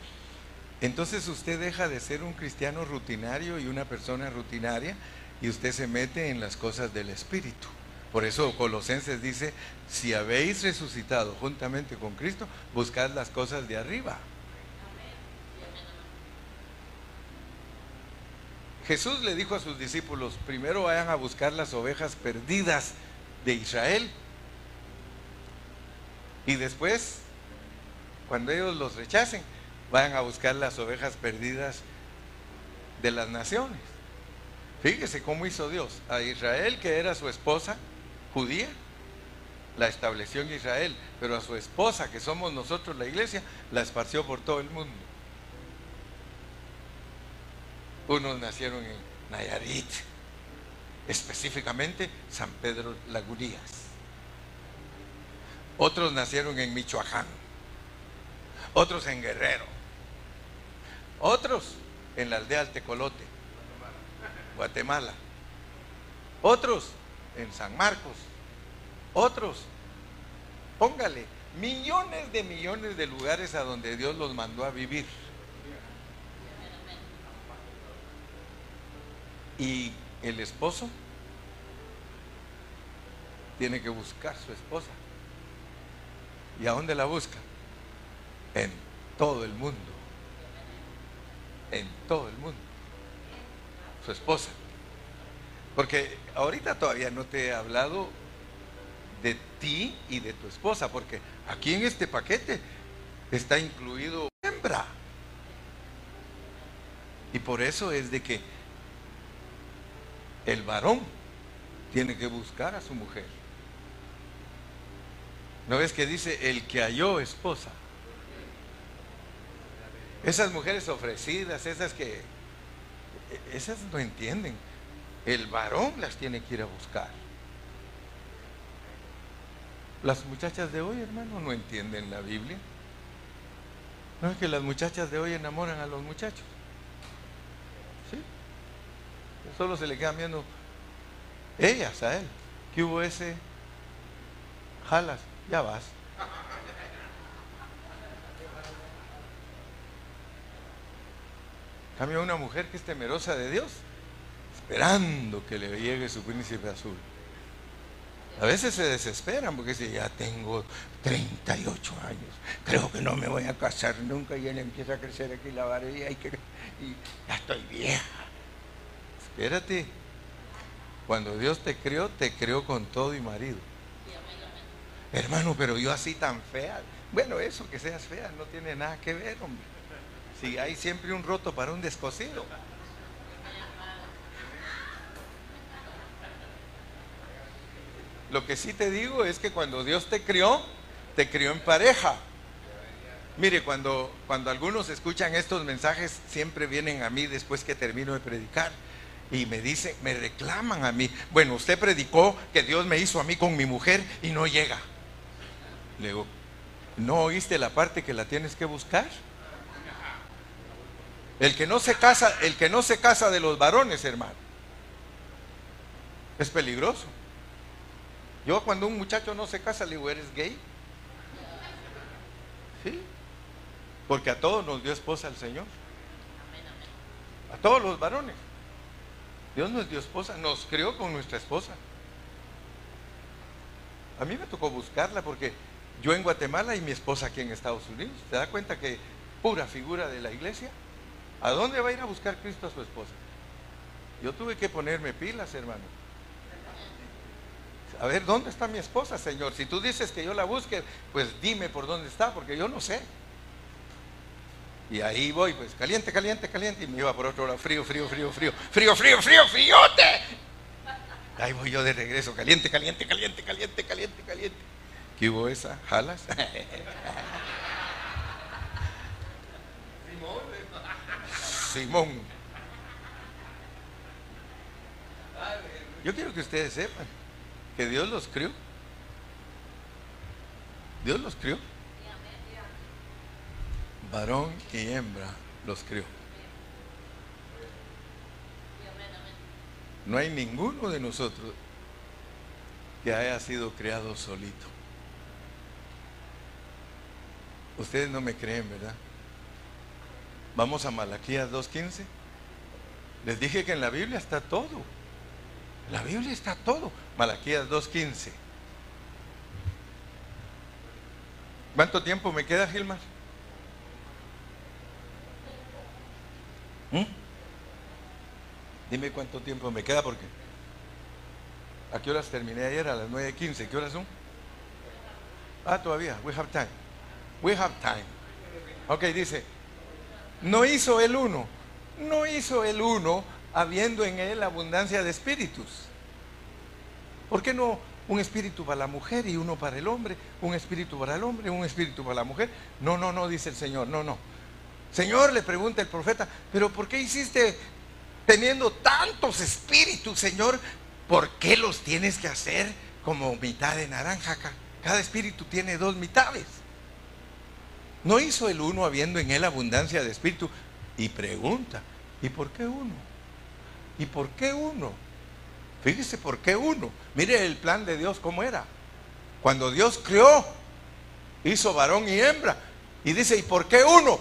entonces usted deja de ser un cristiano rutinario y una persona rutinaria y usted se mete en las cosas del Espíritu. Por eso Colosenses dice, si habéis resucitado juntamente con Cristo, buscad las cosas de arriba. Jesús le dijo a sus discípulos, primero vayan a buscar las ovejas perdidas de Israel. Y después, cuando ellos los rechacen, vayan a buscar las ovejas perdidas de las naciones. Fíjese cómo hizo Dios a Israel, que era su esposa, judía, la estableció en Israel, pero a su esposa, que somos nosotros la iglesia, la esparció por todo el mundo. Unos nacieron en Nayarit, específicamente San Pedro Lagunías. Otros nacieron en Michoacán, otros en Guerrero, otros en la aldea Altecolote, Guatemala, otros en San Marcos, otros, póngale, millones de millones de lugares a donde Dios los mandó a vivir. Y el esposo tiene que buscar su esposa. ¿Y a dónde la busca? En todo el mundo. En todo el mundo. Su esposa. Porque ahorita todavía no te he hablado de ti y de tu esposa, porque aquí en este paquete está incluido hembra. Y por eso es de que el varón tiene que buscar a su mujer. ¿No ves que dice el que halló esposa? Esas mujeres ofrecidas, esas que, esas no entienden. El varón las tiene que ir a buscar. Las muchachas de hoy, hermano, no entienden la Biblia. No es que las muchachas de hoy enamoran a los muchachos. ¿Sí? Solo se le quedan viendo ellas a él. ¿Qué hubo ese? Jalas, ya vas. Cambia una mujer que es temerosa de Dios, esperando que le llegue su príncipe azul. A veces se desesperan porque si ya tengo 38 años, creo que no me voy a casar nunca y él empieza a crecer aquí la varilla y, y ya estoy vieja. Espérate, cuando Dios te creó, te creó con todo y marido. Hermano, pero yo así tan fea. Bueno, eso que seas fea no tiene nada que ver, hombre. Si hay siempre un roto para un descosido. Lo que sí te digo es que cuando Dios te crió, te crió en pareja. Mire, cuando, cuando algunos escuchan estos mensajes, siempre vienen a mí después que termino de predicar y me dicen, me reclaman a mí. Bueno, usted predicó que Dios me hizo a mí con mi mujer y no llega. Le digo, ¿no oíste la parte que la tienes que buscar? El que no se casa, el que no se casa de los varones, hermano, es peligroso. Yo cuando un muchacho no se casa le digo, ¿eres gay? Sí. Porque a todos nos dio esposa el Señor. A todos los varones. Dios nos dio esposa, nos crió con nuestra esposa. A mí me tocó buscarla porque yo en Guatemala y mi esposa aquí en Estados Unidos. ¿Te da cuenta que pura figura de la iglesia? ¿A dónde va a ir a buscar Cristo a su esposa? Yo tuve que ponerme pilas, hermano. A ver, ¿dónde está mi esposa, Señor? Si tú dices que yo la busque, pues dime por dónde está, porque yo no sé. Y ahí voy, pues caliente, caliente, caliente. Y me iba por otro lado, frío, frío, frío, frío, frío, frío, frío, fríote. Ahí voy yo de regreso, caliente, caliente, caliente, caliente, caliente, caliente. ¿Qué hubo esa? ¿Jalas? Simón. Yo quiero que ustedes sepan que Dios los crió. Dios los crió. Varón y hembra los crió. No hay ninguno de nosotros que haya sido creado solito. Ustedes no me creen, ¿verdad? Vamos a Malaquías 2.15. Les dije que en la Biblia está todo. La Biblia está todo. Malaquías 2.15. ¿Cuánto tiempo me queda, Gilmar? ¿Mm? Dime cuánto tiempo me queda porque ¿a qué horas terminé ayer? A las 9.15. ¿Qué horas son? Ah, todavía. We have time. We have time. Ok, dice, no hizo el uno, no hizo el uno habiendo en él abundancia de espíritus. ¿Por qué no un espíritu para la mujer y uno para el hombre? Un espíritu para el hombre, un espíritu para la mujer. No, no, no, dice el Señor, no, no. Señor, le pregunta el profeta, pero ¿por qué hiciste teniendo tantos espíritus, Señor? ¿Por qué los tienes que hacer como mitad de naranja? Cada espíritu tiene dos mitades. ¿No hizo el uno habiendo en él abundancia de espíritu? Y pregunta, ¿y por qué uno? ¿Y por qué uno? Fíjese por qué uno. Mire el plan de Dios cómo era. Cuando Dios creó, hizo varón y hembra. Y dice, ¿y por qué uno?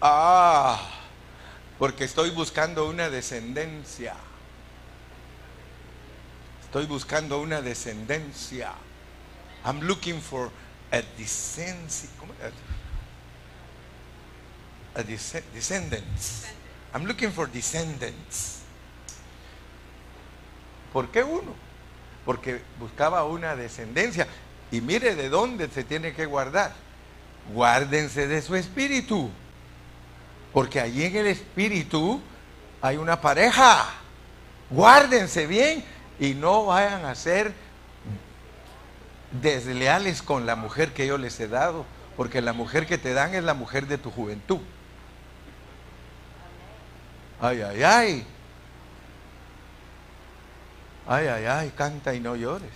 Ah, porque estoy buscando una descendencia. Estoy buscando una descendencia. I'm looking for a descendencia. A descendants. I'm looking for descendants. ¿Por qué uno? Porque buscaba una descendencia. Y mire de dónde se tiene que guardar. Guárdense de su espíritu. Porque allí en el espíritu hay una pareja. Guárdense bien y no vayan a ser desleales con la mujer que yo les he dado. Porque la mujer que te dan es la mujer de tu juventud. Ay, ay, ay. Ay, ay, ay, canta y no llores.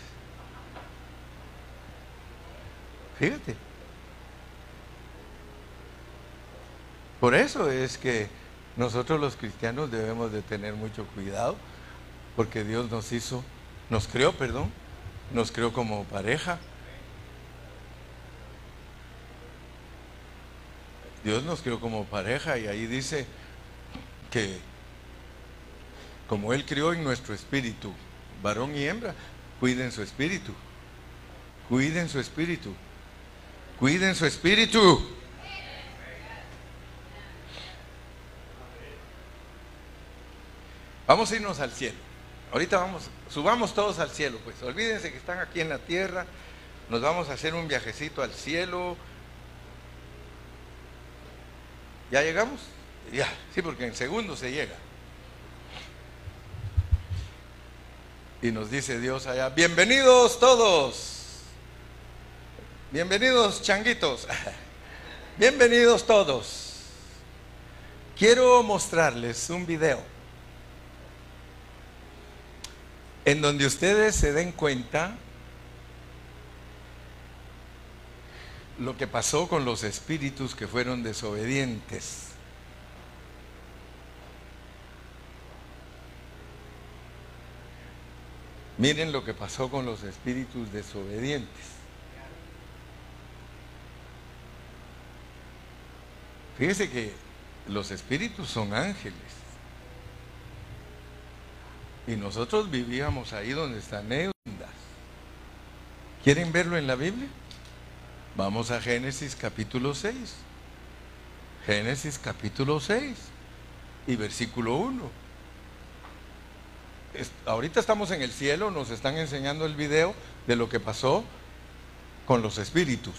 Fíjate. Por eso es que nosotros los cristianos debemos de tener mucho cuidado, porque Dios nos hizo, nos creó, perdón, nos creó como pareja. Dios nos creó como pareja y ahí dice, que como Él crió en nuestro espíritu, varón y hembra, cuiden su espíritu. Cuiden su espíritu. Cuiden su espíritu. Vamos a irnos al cielo. Ahorita vamos, subamos todos al cielo, pues olvídense que están aquí en la tierra, nos vamos a hacer un viajecito al cielo. ¿Ya llegamos? Ya, sí, porque en segundos se llega. Y nos dice Dios allá, bienvenidos todos. Bienvenidos changuitos. Bienvenidos todos. Quiero mostrarles un video en donde ustedes se den cuenta lo que pasó con los espíritus que fueron desobedientes. Miren lo que pasó con los espíritus desobedientes. Fíjese que los espíritus son ángeles. Y nosotros vivíamos ahí donde están ellos. ¿Quieren verlo en la Biblia? Vamos a Génesis capítulo 6. Génesis capítulo 6 y versículo 1 ahorita estamos en el cielo, nos están enseñando el video de lo que pasó con los espíritus.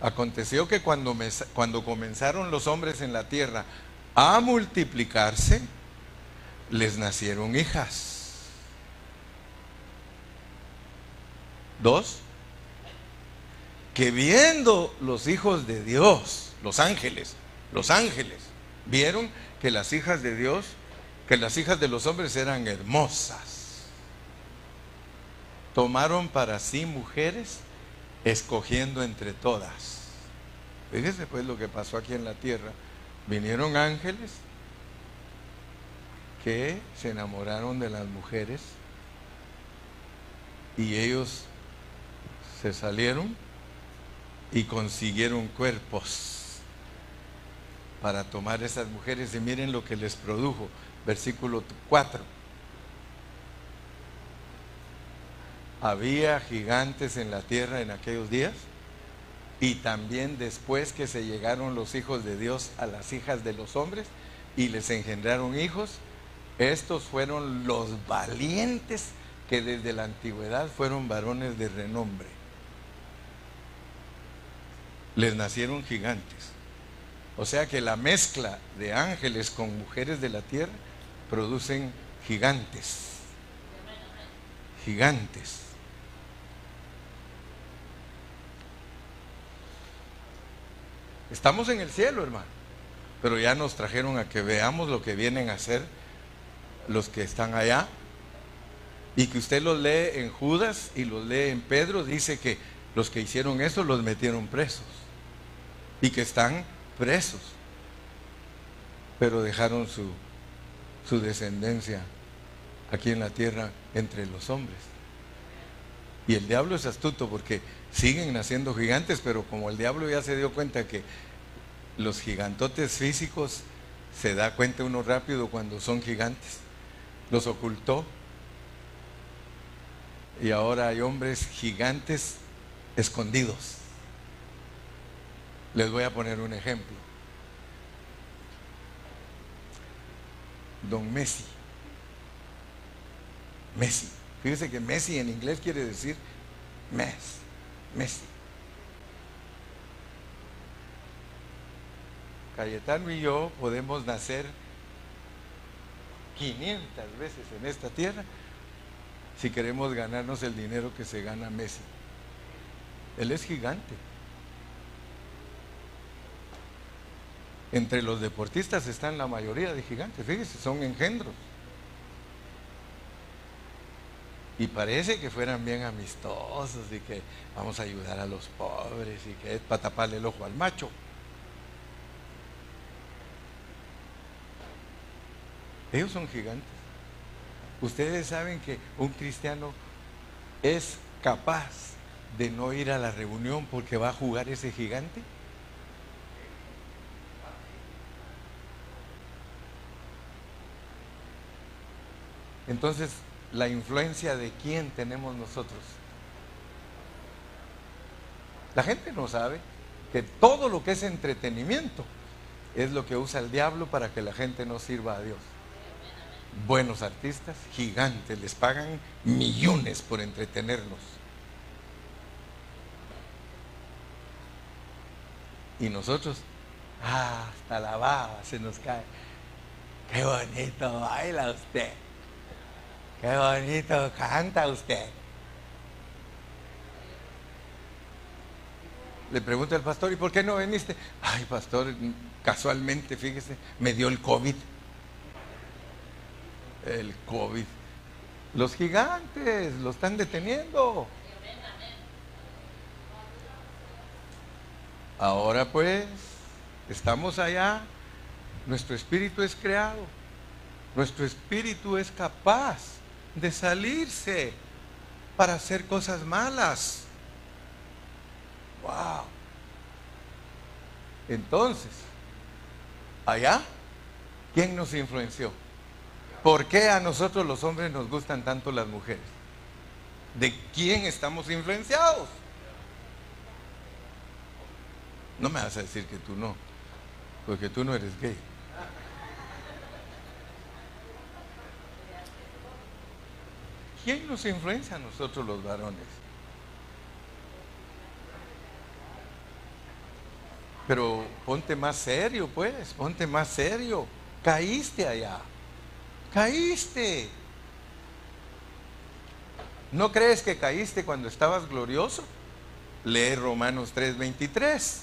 Aconteció que cuando, cuando comenzaron los hombres en la tierra a multiplicarse, les nacieron hijas. Dos, que viendo los hijos de Dios, los ángeles, los ángeles, vieron que las hijas de Dios que las hijas de los hombres eran hermosas. Tomaron para sí mujeres escogiendo entre todas. Fíjese pues lo que pasó aquí en la tierra. Vinieron ángeles que se enamoraron de las mujeres y ellos se salieron y consiguieron cuerpos para tomar esas mujeres y miren lo que les produjo versículo 4. Había gigantes en la tierra en aquellos días y también después que se llegaron los hijos de Dios a las hijas de los hombres y les engendraron hijos, estos fueron los valientes que desde la antigüedad fueron varones de renombre. Les nacieron gigantes. O sea que la mezcla de ángeles con mujeres de la tierra producen gigantes. Gigantes. Estamos en el cielo, hermano. Pero ya nos trajeron a que veamos lo que vienen a hacer los que están allá. Y que usted los lee en Judas y los lee en Pedro. Dice que los que hicieron eso los metieron presos. Y que están presos. Pero dejaron su su descendencia aquí en la tierra entre los hombres. Y el diablo es astuto porque siguen naciendo gigantes, pero como el diablo ya se dio cuenta que los gigantotes físicos se da cuenta uno rápido cuando son gigantes, los ocultó. Y ahora hay hombres gigantes escondidos. Les voy a poner un ejemplo. Don Messi. Messi. Fíjese que Messi en inglés quiere decir mes, Messi. Cayetano y yo podemos nacer 500 veces en esta tierra si queremos ganarnos el dinero que se gana Messi. Él es gigante. Entre los deportistas están la mayoría de gigantes, fíjense, son engendros. Y parece que fueran bien amistosos y que vamos a ayudar a los pobres y que es para taparle el ojo al macho. Ellos son gigantes. Ustedes saben que un cristiano es capaz de no ir a la reunión porque va a jugar ese gigante. Entonces, la influencia de quién tenemos nosotros. La gente no sabe que todo lo que es entretenimiento es lo que usa el diablo para que la gente no sirva a Dios. Buenos artistas, gigantes, les pagan millones por entretenerlos. Y nosotros, ah, hasta la baba se nos cae. Qué bonito baila usted. Qué bonito canta usted. Le pregunta al pastor, ¿y por qué no viniste? Ay, pastor, casualmente, fíjese, me dio el COVID. El COVID. Los gigantes lo están deteniendo. Ahora pues, estamos allá, nuestro espíritu es creado, nuestro espíritu es capaz de salirse para hacer cosas malas. Wow. Entonces, allá, ¿quién nos influenció? ¿Por qué a nosotros los hombres nos gustan tanto las mujeres? ¿De quién estamos influenciados? No me vas a decir que tú no, porque tú no eres gay. ¿Quién nos influencia a nosotros los varones? Pero ponte más serio, pues, ponte más serio. Caíste allá. Caíste. ¿No crees que caíste cuando estabas glorioso? Lee Romanos 3:23.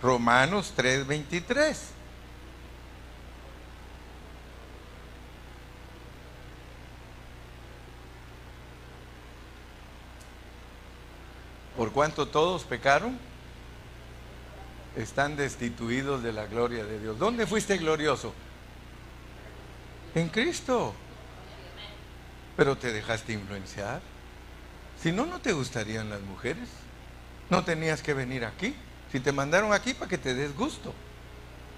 Romanos 3:23. Por cuanto todos pecaron, están destituidos de la gloria de Dios. ¿Dónde fuiste glorioso? En Cristo. Pero te dejaste influenciar. Si no, no te gustarían las mujeres. No tenías que venir aquí. Si te mandaron aquí para que te des gusto,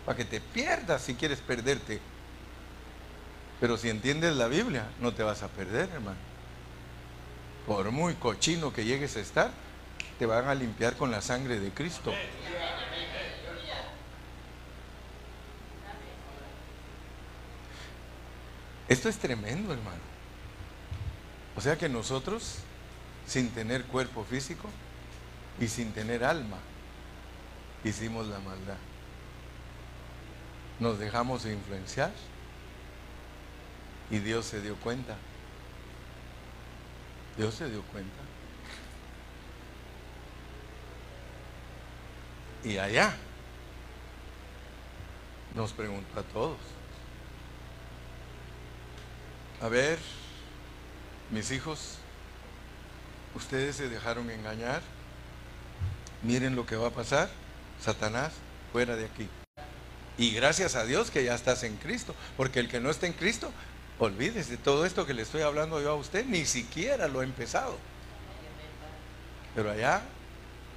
para que te pierdas si quieres perderte. Pero si entiendes la Biblia, no te vas a perder, hermano. Por muy cochino que llegues a estar, te van a limpiar con la sangre de Cristo. Esto es tremendo, hermano. O sea que nosotros, sin tener cuerpo físico y sin tener alma, hicimos la maldad. Nos dejamos influenciar y Dios se dio cuenta. Dios se dio cuenta. Y allá nos pregunta a todos. A ver, mis hijos, ustedes se dejaron engañar. Miren lo que va a pasar. Satanás, fuera de aquí. Y gracias a Dios que ya estás en Cristo. Porque el que no está en Cristo, olvídese de todo esto que le estoy hablando yo a usted, ni siquiera lo ha empezado. Pero allá,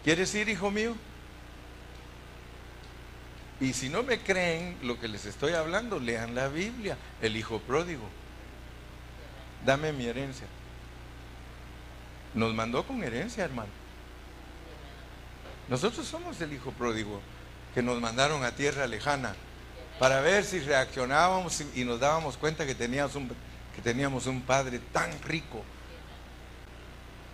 ¿quieres ir, hijo mío? Y si no me creen lo que les estoy hablando, lean la Biblia, el hijo pródigo. Dame mi herencia. Nos mandó con herencia, hermano. Nosotros somos el hijo pródigo que nos mandaron a tierra lejana para ver si reaccionábamos y nos dábamos cuenta que teníamos un, que teníamos un padre tan rico.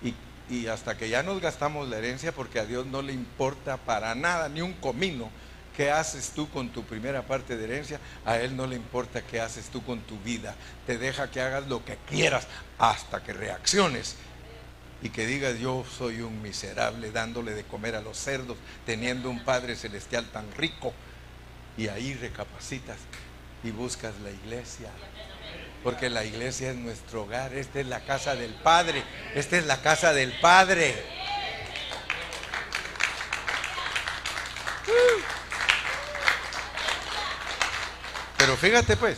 Y, y hasta que ya nos gastamos la herencia porque a Dios no le importa para nada, ni un comino qué haces tú con tu primera parte de herencia, a Él no le importa qué haces tú con tu vida. Te deja que hagas lo que quieras hasta que reacciones y que digas yo soy un miserable dándole de comer a los cerdos, teniendo un Padre Celestial tan rico. Y ahí recapacitas y buscas la iglesia. Porque la iglesia es nuestro hogar, esta es la casa del Padre, esta es la casa del Padre. Pero fíjate pues,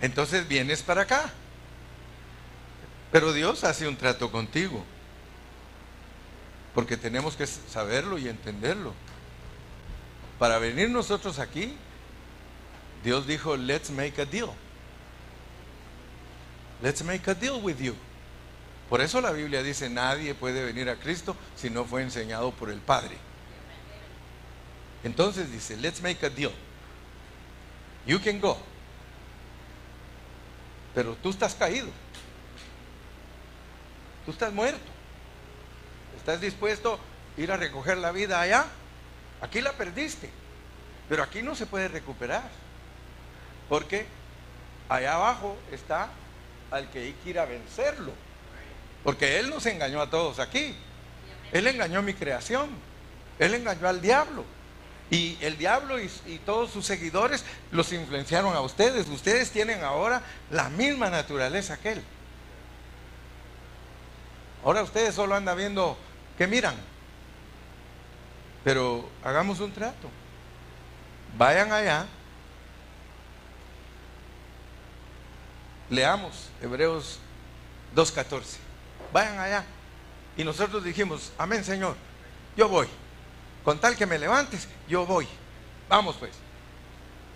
entonces vienes para acá. Pero Dios hace un trato contigo. Porque tenemos que saberlo y entenderlo. Para venir nosotros aquí, Dios dijo, let's make a deal. let's make a deal with you. Por eso la Biblia dice, nadie puede venir a Cristo si no fue enseñado por el Padre. Entonces dice, let's make a deal. You can go. Pero tú estás caído. Tú estás muerto. ¿Estás dispuesto a ir a recoger la vida allá? Aquí la perdiste. Pero aquí no se puede recuperar. Porque allá abajo está al que hay que vencerlo. Porque Él nos engañó a todos aquí. Él engañó a mi creación. Él engañó al diablo. Y el diablo y, todos sus seguidores los influenciaron a ustedes. Ustedes tienen ahora la misma naturaleza que Él. Ahora ustedes solo andan viendo que miran. Pero hagamos un trato. Vayan allá. Leamos Hebreos 2.14. Vayan allá. Y nosotros dijimos, amén Señor, yo voy. Con tal que me levantes, yo voy. Vamos pues.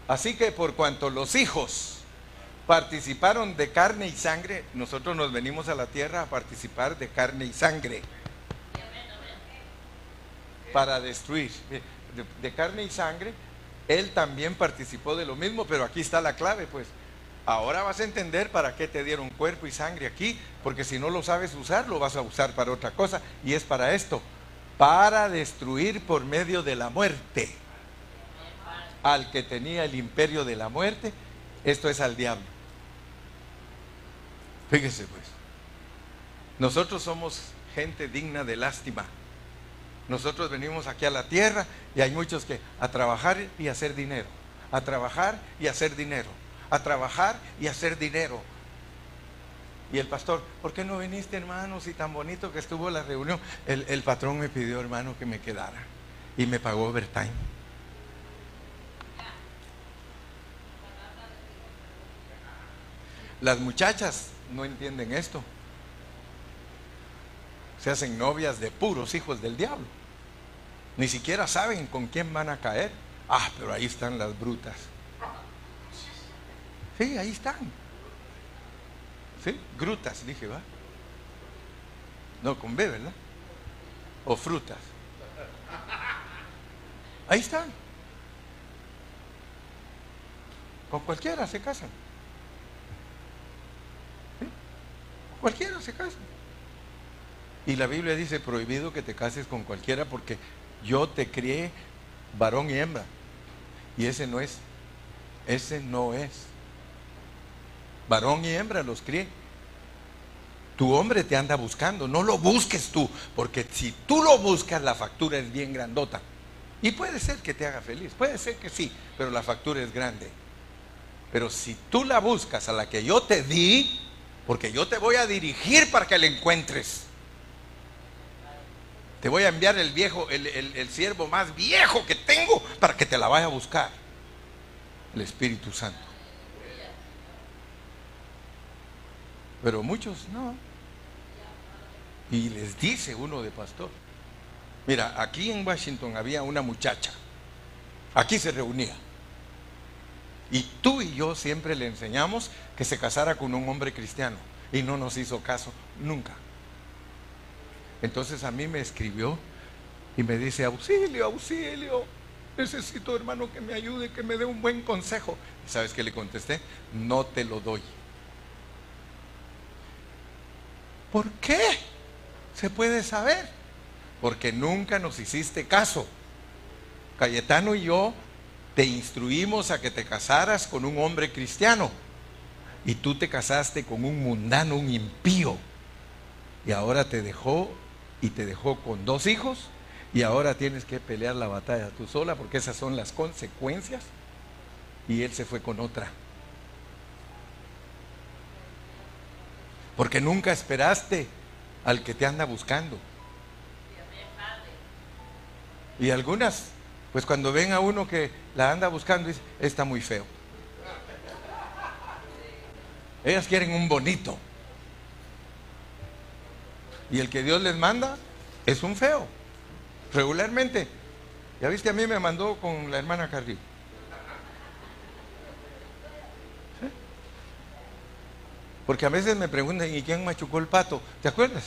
Así que por cuanto los hijos participaron de carne y sangre, nosotros nos venimos a la tierra a participar de carne y sangre. Para destruir. De, carne y sangre, él también participó de lo mismo, pero aquí está la clave, pues. Ahora vas a entender para qué te dieron cuerpo y sangre aquí, porque si no lo sabes usar, lo vas a usar para otra cosa, y es para esto, para destruir por medio de la muerte al que tenía el imperio de la muerte, esto es al diablo. Fíjese pues, nosotros somos gente digna de lástima. Nosotros venimos aquí a la tierra y hay muchos que a trabajar y hacer dinero, a trabajar y hacer dinero, a trabajar y hacer dinero. Y el pastor, ¿por qué no viniste hermano? Si tan bonito que estuvo la reunión. El, el patrón me pidió hermano que me quedara y me pagó overtime. Las muchachas no entienden esto. Se hacen novias de puros hijos del diablo. Ni siquiera saben con quién van a caer. Ah, pero ahí están las brutas. Sí, ahí están. ¿Sí? Grutas, dije, ¿va? No, con B, ¿verdad? O frutas. Ahí están. Con cualquiera se casan. Cualquiera se casa. Y la Biblia dice prohibido que te cases con cualquiera porque yo te crié varón y hembra. Y ese no es. Ese no es. Varón y hembra los crié. Tu hombre te anda buscando. No lo busques tú. Porque si tú lo buscas, la factura es bien grandota. Y puede ser que te haga feliz. Puede ser que sí. Pero la factura es grande. Pero si tú la buscas a la que yo te di, porque yo te voy a dirigir para que le encuentres. Te voy a enviar el viejo, el, siervo más viejo que tengo para que te la vaya a buscar. El Espíritu Santo. Pero muchos no. Y les dice uno de pastor. Mira, aquí en Washington había una muchacha. Aquí se reunía. Y tú y yo siempre le enseñamos que se casara con un hombre cristiano. Y no nos hizo caso nunca. Entonces a mí me escribió y me dice, auxilio, auxilio. Necesito, hermano, que me ayude, que me dé un buen consejo. ¿Y sabes qué le contesté? No te lo doy. ¿Por qué? Se puede saber. Porque nunca nos hiciste caso. Cayetano y yo te instruimos a que te casaras con un hombre cristiano y tú te casaste con un mundano, un impío, y ahora te dejó y te dejó con dos hijos y ahora tienes que pelear la batalla tú sola porque esas son las consecuencias y él se fue con otra. Porque nunca esperaste al que te anda buscando. Y algunas pues cuando ven a uno que la anda buscando, dice, está muy feo. Ellas quieren un bonito. Y el que Dios les manda es un feo. Regularmente. Ya viste, a mí me mandó con la hermana Carrillo. Porque a veces me preguntan, ¿y quién machucó el pato? ¿Te acuerdas?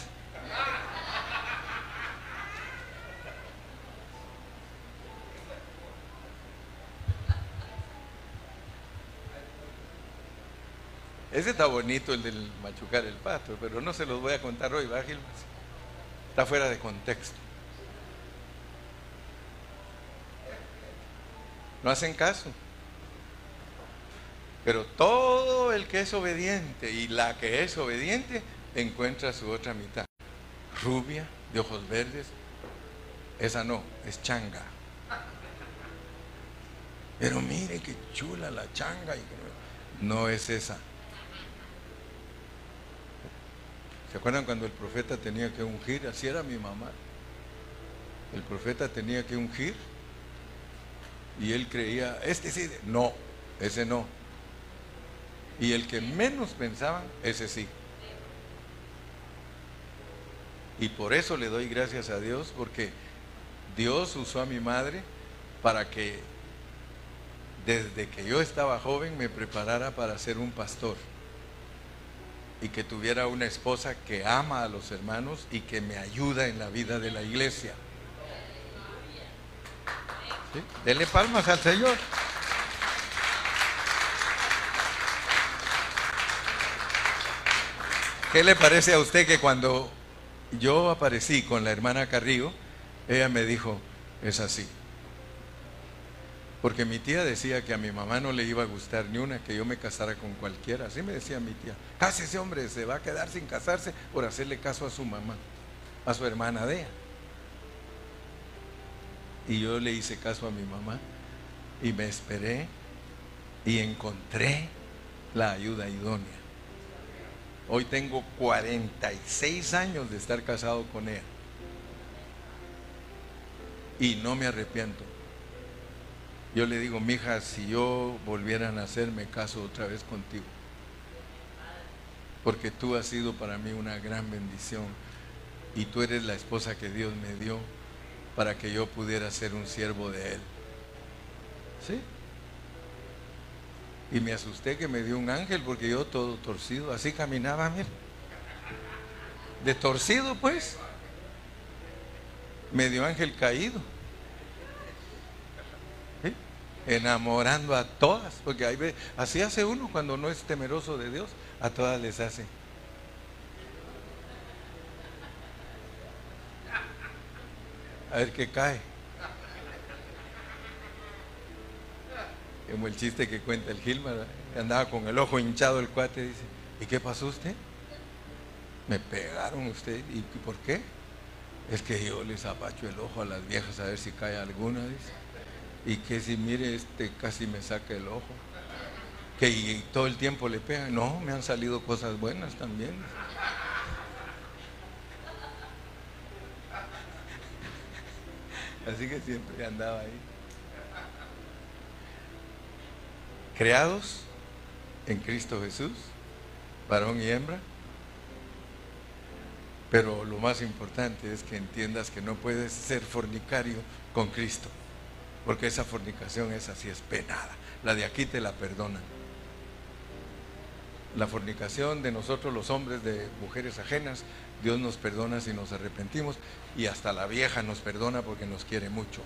Ese está bonito, el del machucar el pato, pero no se los voy a contar hoy, ¿va, Gilmas? Está fuera de contexto. No hacen caso. Pero todo el que es obediente y la que es obediente encuentra su otra mitad. Rubia, de ojos verdes. Esa no, es changa. Pero mire qué chula la changa. No es esa. ¿Se acuerdan cuando el profeta tenía que ungir? Así era mi mamá. El profeta tenía que ungir y él creía, este sí, no, ese no. Y el que menos pensaba, ese sí. Y por eso le doy gracias a Dios, porque Dios usó a mi madre para que desde que yo estaba joven me preparara para ser un pastor y que tuviera una esposa que ama a los hermanos y que me ayuda en la vida de la iglesia. Dele palmas al Señor. ¿Qué le parece a usted que cuando yo aparecí con la hermana Carrillo, ella me dijo, es así? Porque mi tía decía que a mi mamá no le iba a gustar ni una, que yo me casara con cualquiera. Así me decía mi tía. Casi ese hombre, se va a quedar sin casarse por hacerle caso a su mamá, a su hermana de ella. Y yo le hice caso a mi mamá y me esperé y encontré la ayuda idónea. Hoy tengo 46 años de estar casado con ella. Y no me arrepiento. Yo le digo, mija, si yo volviera a nacer, me caso otra vez contigo. Porque tú has sido para mí una gran bendición. Y tú eres la esposa que Dios me dio para que yo pudiera ser un siervo de Él. ¿Sí? Y me asusté que me dio un ángel porque yo todo torcido, así caminaba, mira. De torcido, pues. Me dio ángel caído enamorando a todas, porque así hace uno cuando no es temeroso de Dios, a todas les hace. A ver qué cae. Como el chiste que cuenta el Gilmar, andaba con el ojo hinchado el cuate, dice, ¿y qué pasó usted? Me pegaron usted, ¿y por qué? Es que yo les apacho el ojo a las viejas a ver si cae alguna, dice y que si mire, este casi me saca el ojo. Que todo el tiempo le pega. No, me han salido cosas buenas también. Así que siempre andaba ahí. Creados en Cristo Jesús, varón y hembra. Pero lo más importante es que entiendas que no puedes ser fornicario con Cristo porque esa fornicación es así, es penada. La de aquí te la perdonan. La fornicación de nosotros los hombres de mujeres ajenas, Dios nos perdona si nos arrepentimos y hasta la vieja nos perdona porque nos quiere mucho.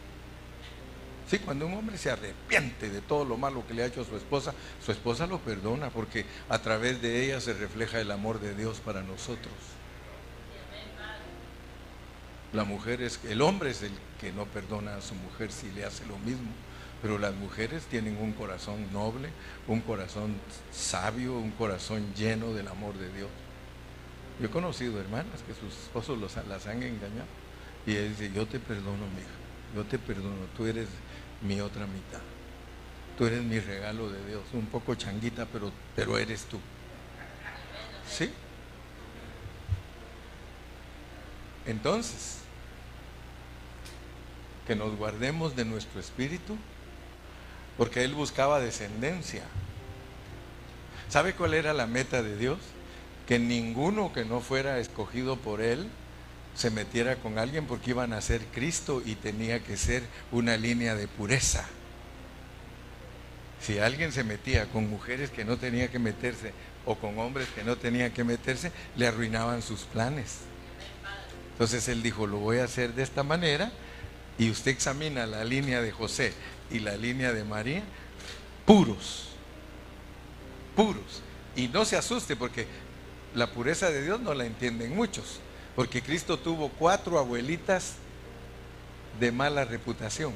Sí, cuando un hombre se arrepiente de todo lo malo que le ha hecho a su esposa, su esposa lo perdona porque a través de ella se refleja el amor de Dios para nosotros. La mujer es, el hombre es el que no perdona a su mujer si le hace lo mismo. Pero las mujeres tienen un corazón noble, un corazón sabio, un corazón lleno del amor de Dios. Yo he conocido hermanas que sus esposos las han engañado. Y ella dice, yo te perdono, mi hija, yo te perdono, tú eres mi otra mitad. Tú eres mi regalo de Dios. Un poco changuita, pero, pero eres tú. ¿Sí? Entonces, que nos guardemos de nuestro espíritu, porque Él buscaba descendencia. ¿Sabe cuál era la meta de Dios? Que ninguno que no fuera escogido por Él se metiera con alguien porque iban a ser Cristo y tenía que ser una línea de pureza. Si alguien se metía con mujeres que no tenía que meterse o con hombres que no tenían que meterse, le arruinaban sus planes. Entonces él dijo, lo voy a hacer de esta manera y usted examina la línea de José y la línea de María, puros, puros. Y no se asuste porque la pureza de Dios no la entienden muchos, porque Cristo tuvo cuatro abuelitas de mala reputación,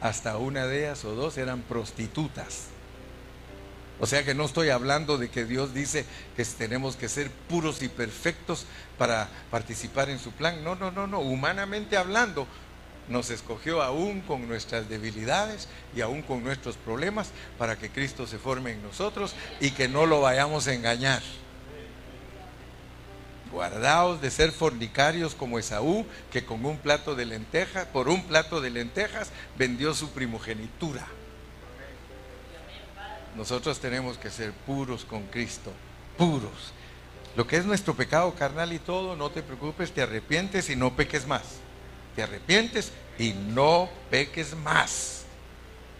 hasta una de ellas o dos eran prostitutas. O sea que no estoy hablando de que Dios dice que tenemos que ser puros y perfectos para participar en su plan. No, no, no, no. Humanamente hablando, nos escogió aún con nuestras debilidades y aún con nuestros problemas para que Cristo se forme en nosotros y que no lo vayamos a engañar. Guardaos de ser fornicarios como Esaú, que con un plato de lentejas, por un plato de lentejas, vendió su primogenitura. Nosotros tenemos que ser puros con Cristo, puros. Lo que es nuestro pecado carnal y todo, no te preocupes, te arrepientes y no peques más. Te arrepientes y no peques más.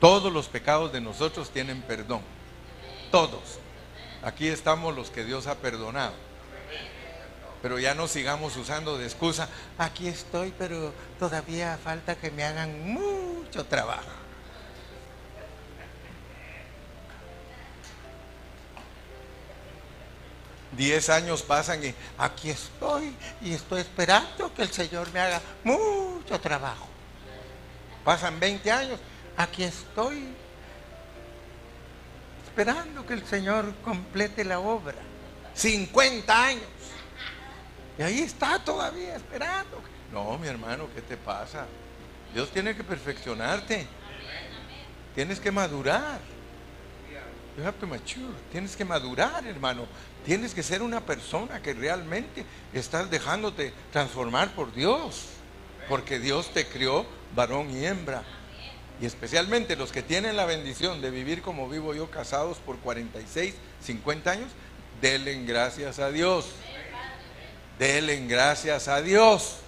Todos los pecados de nosotros tienen perdón. Todos. Aquí estamos los que Dios ha perdonado. Pero ya no sigamos usando de excusa, aquí estoy, pero todavía falta que me hagan mucho trabajo. Diez años pasan y aquí estoy y estoy esperando que el Señor me haga mucho trabajo. Pasan 20 años, aquí estoy esperando que el Señor complete la obra. 50 años. Y ahí está todavía esperando. No, mi hermano, ¿qué te pasa? Dios tiene que perfeccionarte. Tienes que madurar. You have to mature. Tienes que madurar, hermano. Tienes que ser una persona que realmente estás dejándote transformar por Dios. Porque Dios te crió varón y hembra. Y especialmente los que tienen la bendición de vivir como vivo yo, casados por 46, 50 años, denle gracias a Dios. Denle gracias a Dios.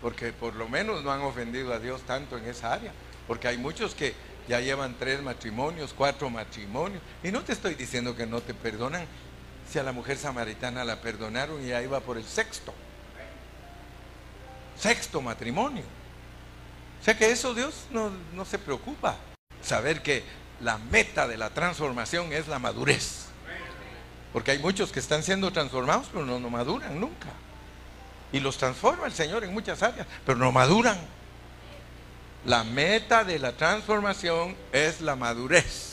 Porque por lo menos no han ofendido a Dios tanto en esa área. Porque hay muchos que ya llevan tres matrimonios, cuatro matrimonios. Y no te estoy diciendo que no te perdonan. Si a la mujer samaritana la perdonaron y ya iba por el sexto. Sexto matrimonio. O sea que eso Dios no, no se preocupa. Saber que la meta de la transformación es la madurez. Porque hay muchos que están siendo transformados, pero no, no maduran nunca. Y los transforma el Señor en muchas áreas, pero no maduran. La meta de la transformación es la madurez.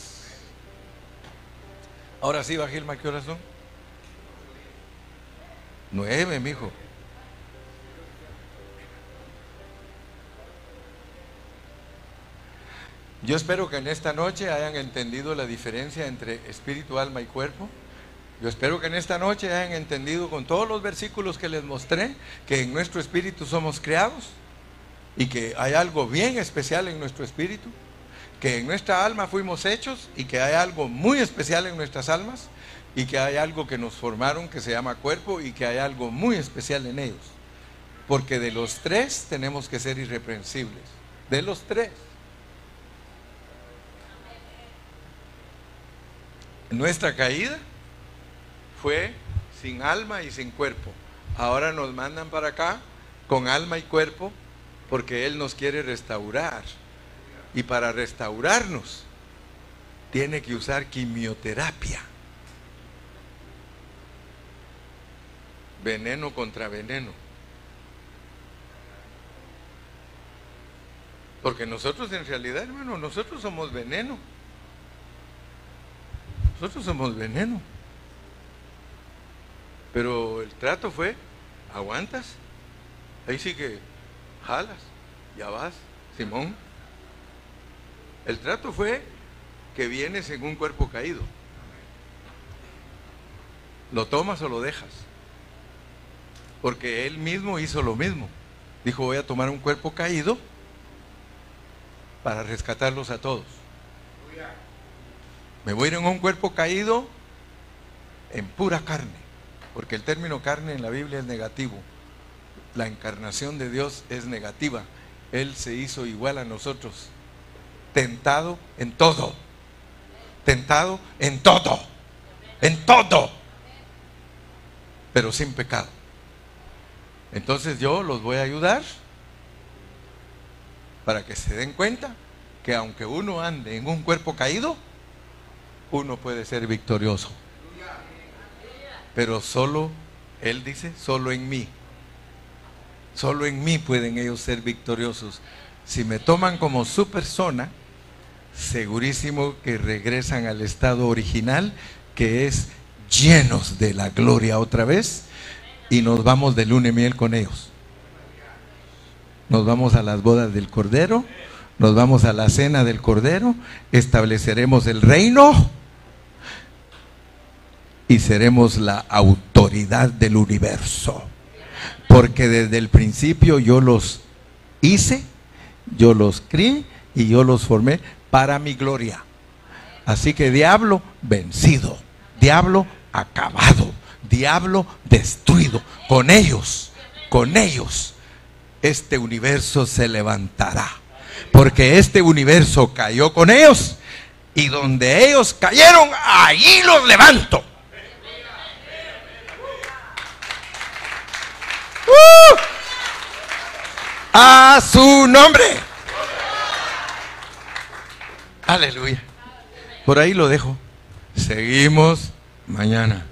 Ahora sí, Bajilma, ¿qué horas son? Nueve, mijo. Yo espero que en esta noche hayan entendido la diferencia entre espíritu, alma y cuerpo. Yo espero que en esta noche hayan entendido con todos los versículos que les mostré que en nuestro espíritu somos creados y que hay algo bien especial en nuestro espíritu, que en nuestra alma fuimos hechos y que hay algo muy especial en nuestras almas y que hay algo que nos formaron que se llama cuerpo y que hay algo muy especial en ellos. Porque de los tres tenemos que ser irreprensibles. De los tres. Nuestra caída fue sin alma y sin cuerpo. Ahora nos mandan para acá con alma y cuerpo porque Él nos quiere restaurar. Y para restaurarnos tiene que usar quimioterapia. Veneno contra veneno. Porque nosotros en realidad, hermano, nosotros somos veneno. Nosotros somos veneno. Pero el trato fue, aguantas, ahí sí que jalas, ya vas, Simón. El trato fue que vienes en un cuerpo caído. ¿Lo tomas o lo dejas? Porque él mismo hizo lo mismo. Dijo, voy a tomar un cuerpo caído para rescatarlos a todos. Me voy en un cuerpo caído en pura carne porque el término carne en la Biblia es negativo. La encarnación de Dios es negativa. Él se hizo igual a nosotros, tentado en todo, tentado en todo. en todo, pero sin pecado. Entonces yo los voy a ayudar para que se den cuenta que aunque uno ande en un cuerpo caído, uno puede ser victorioso. Pero solo, Él dice, solo en mí. Solo en mí pueden ellos ser victoriosos. Si me toman como su persona, segurísimo que regresan al estado original, que es llenos de la gloria otra vez, y nos vamos de luna y miel con ellos. Nos vamos a las bodas del Cordero, nos vamos a la cena del Cordero, estableceremos el reino y seremos la autoridad del universo. Porque desde el principio yo los hice, yo los crié y yo los formé para mi gloria. Así que diablo vencido, diablo acabado, diablo destruido. Con ellos, con ellos, este universo se levantará. Porque este universo cayó con ellos y donde ellos cayeron, allí los levanto. ¡Uh! A su nombre. Aleluya. Por ahí lo dejo. Seguimos mañana.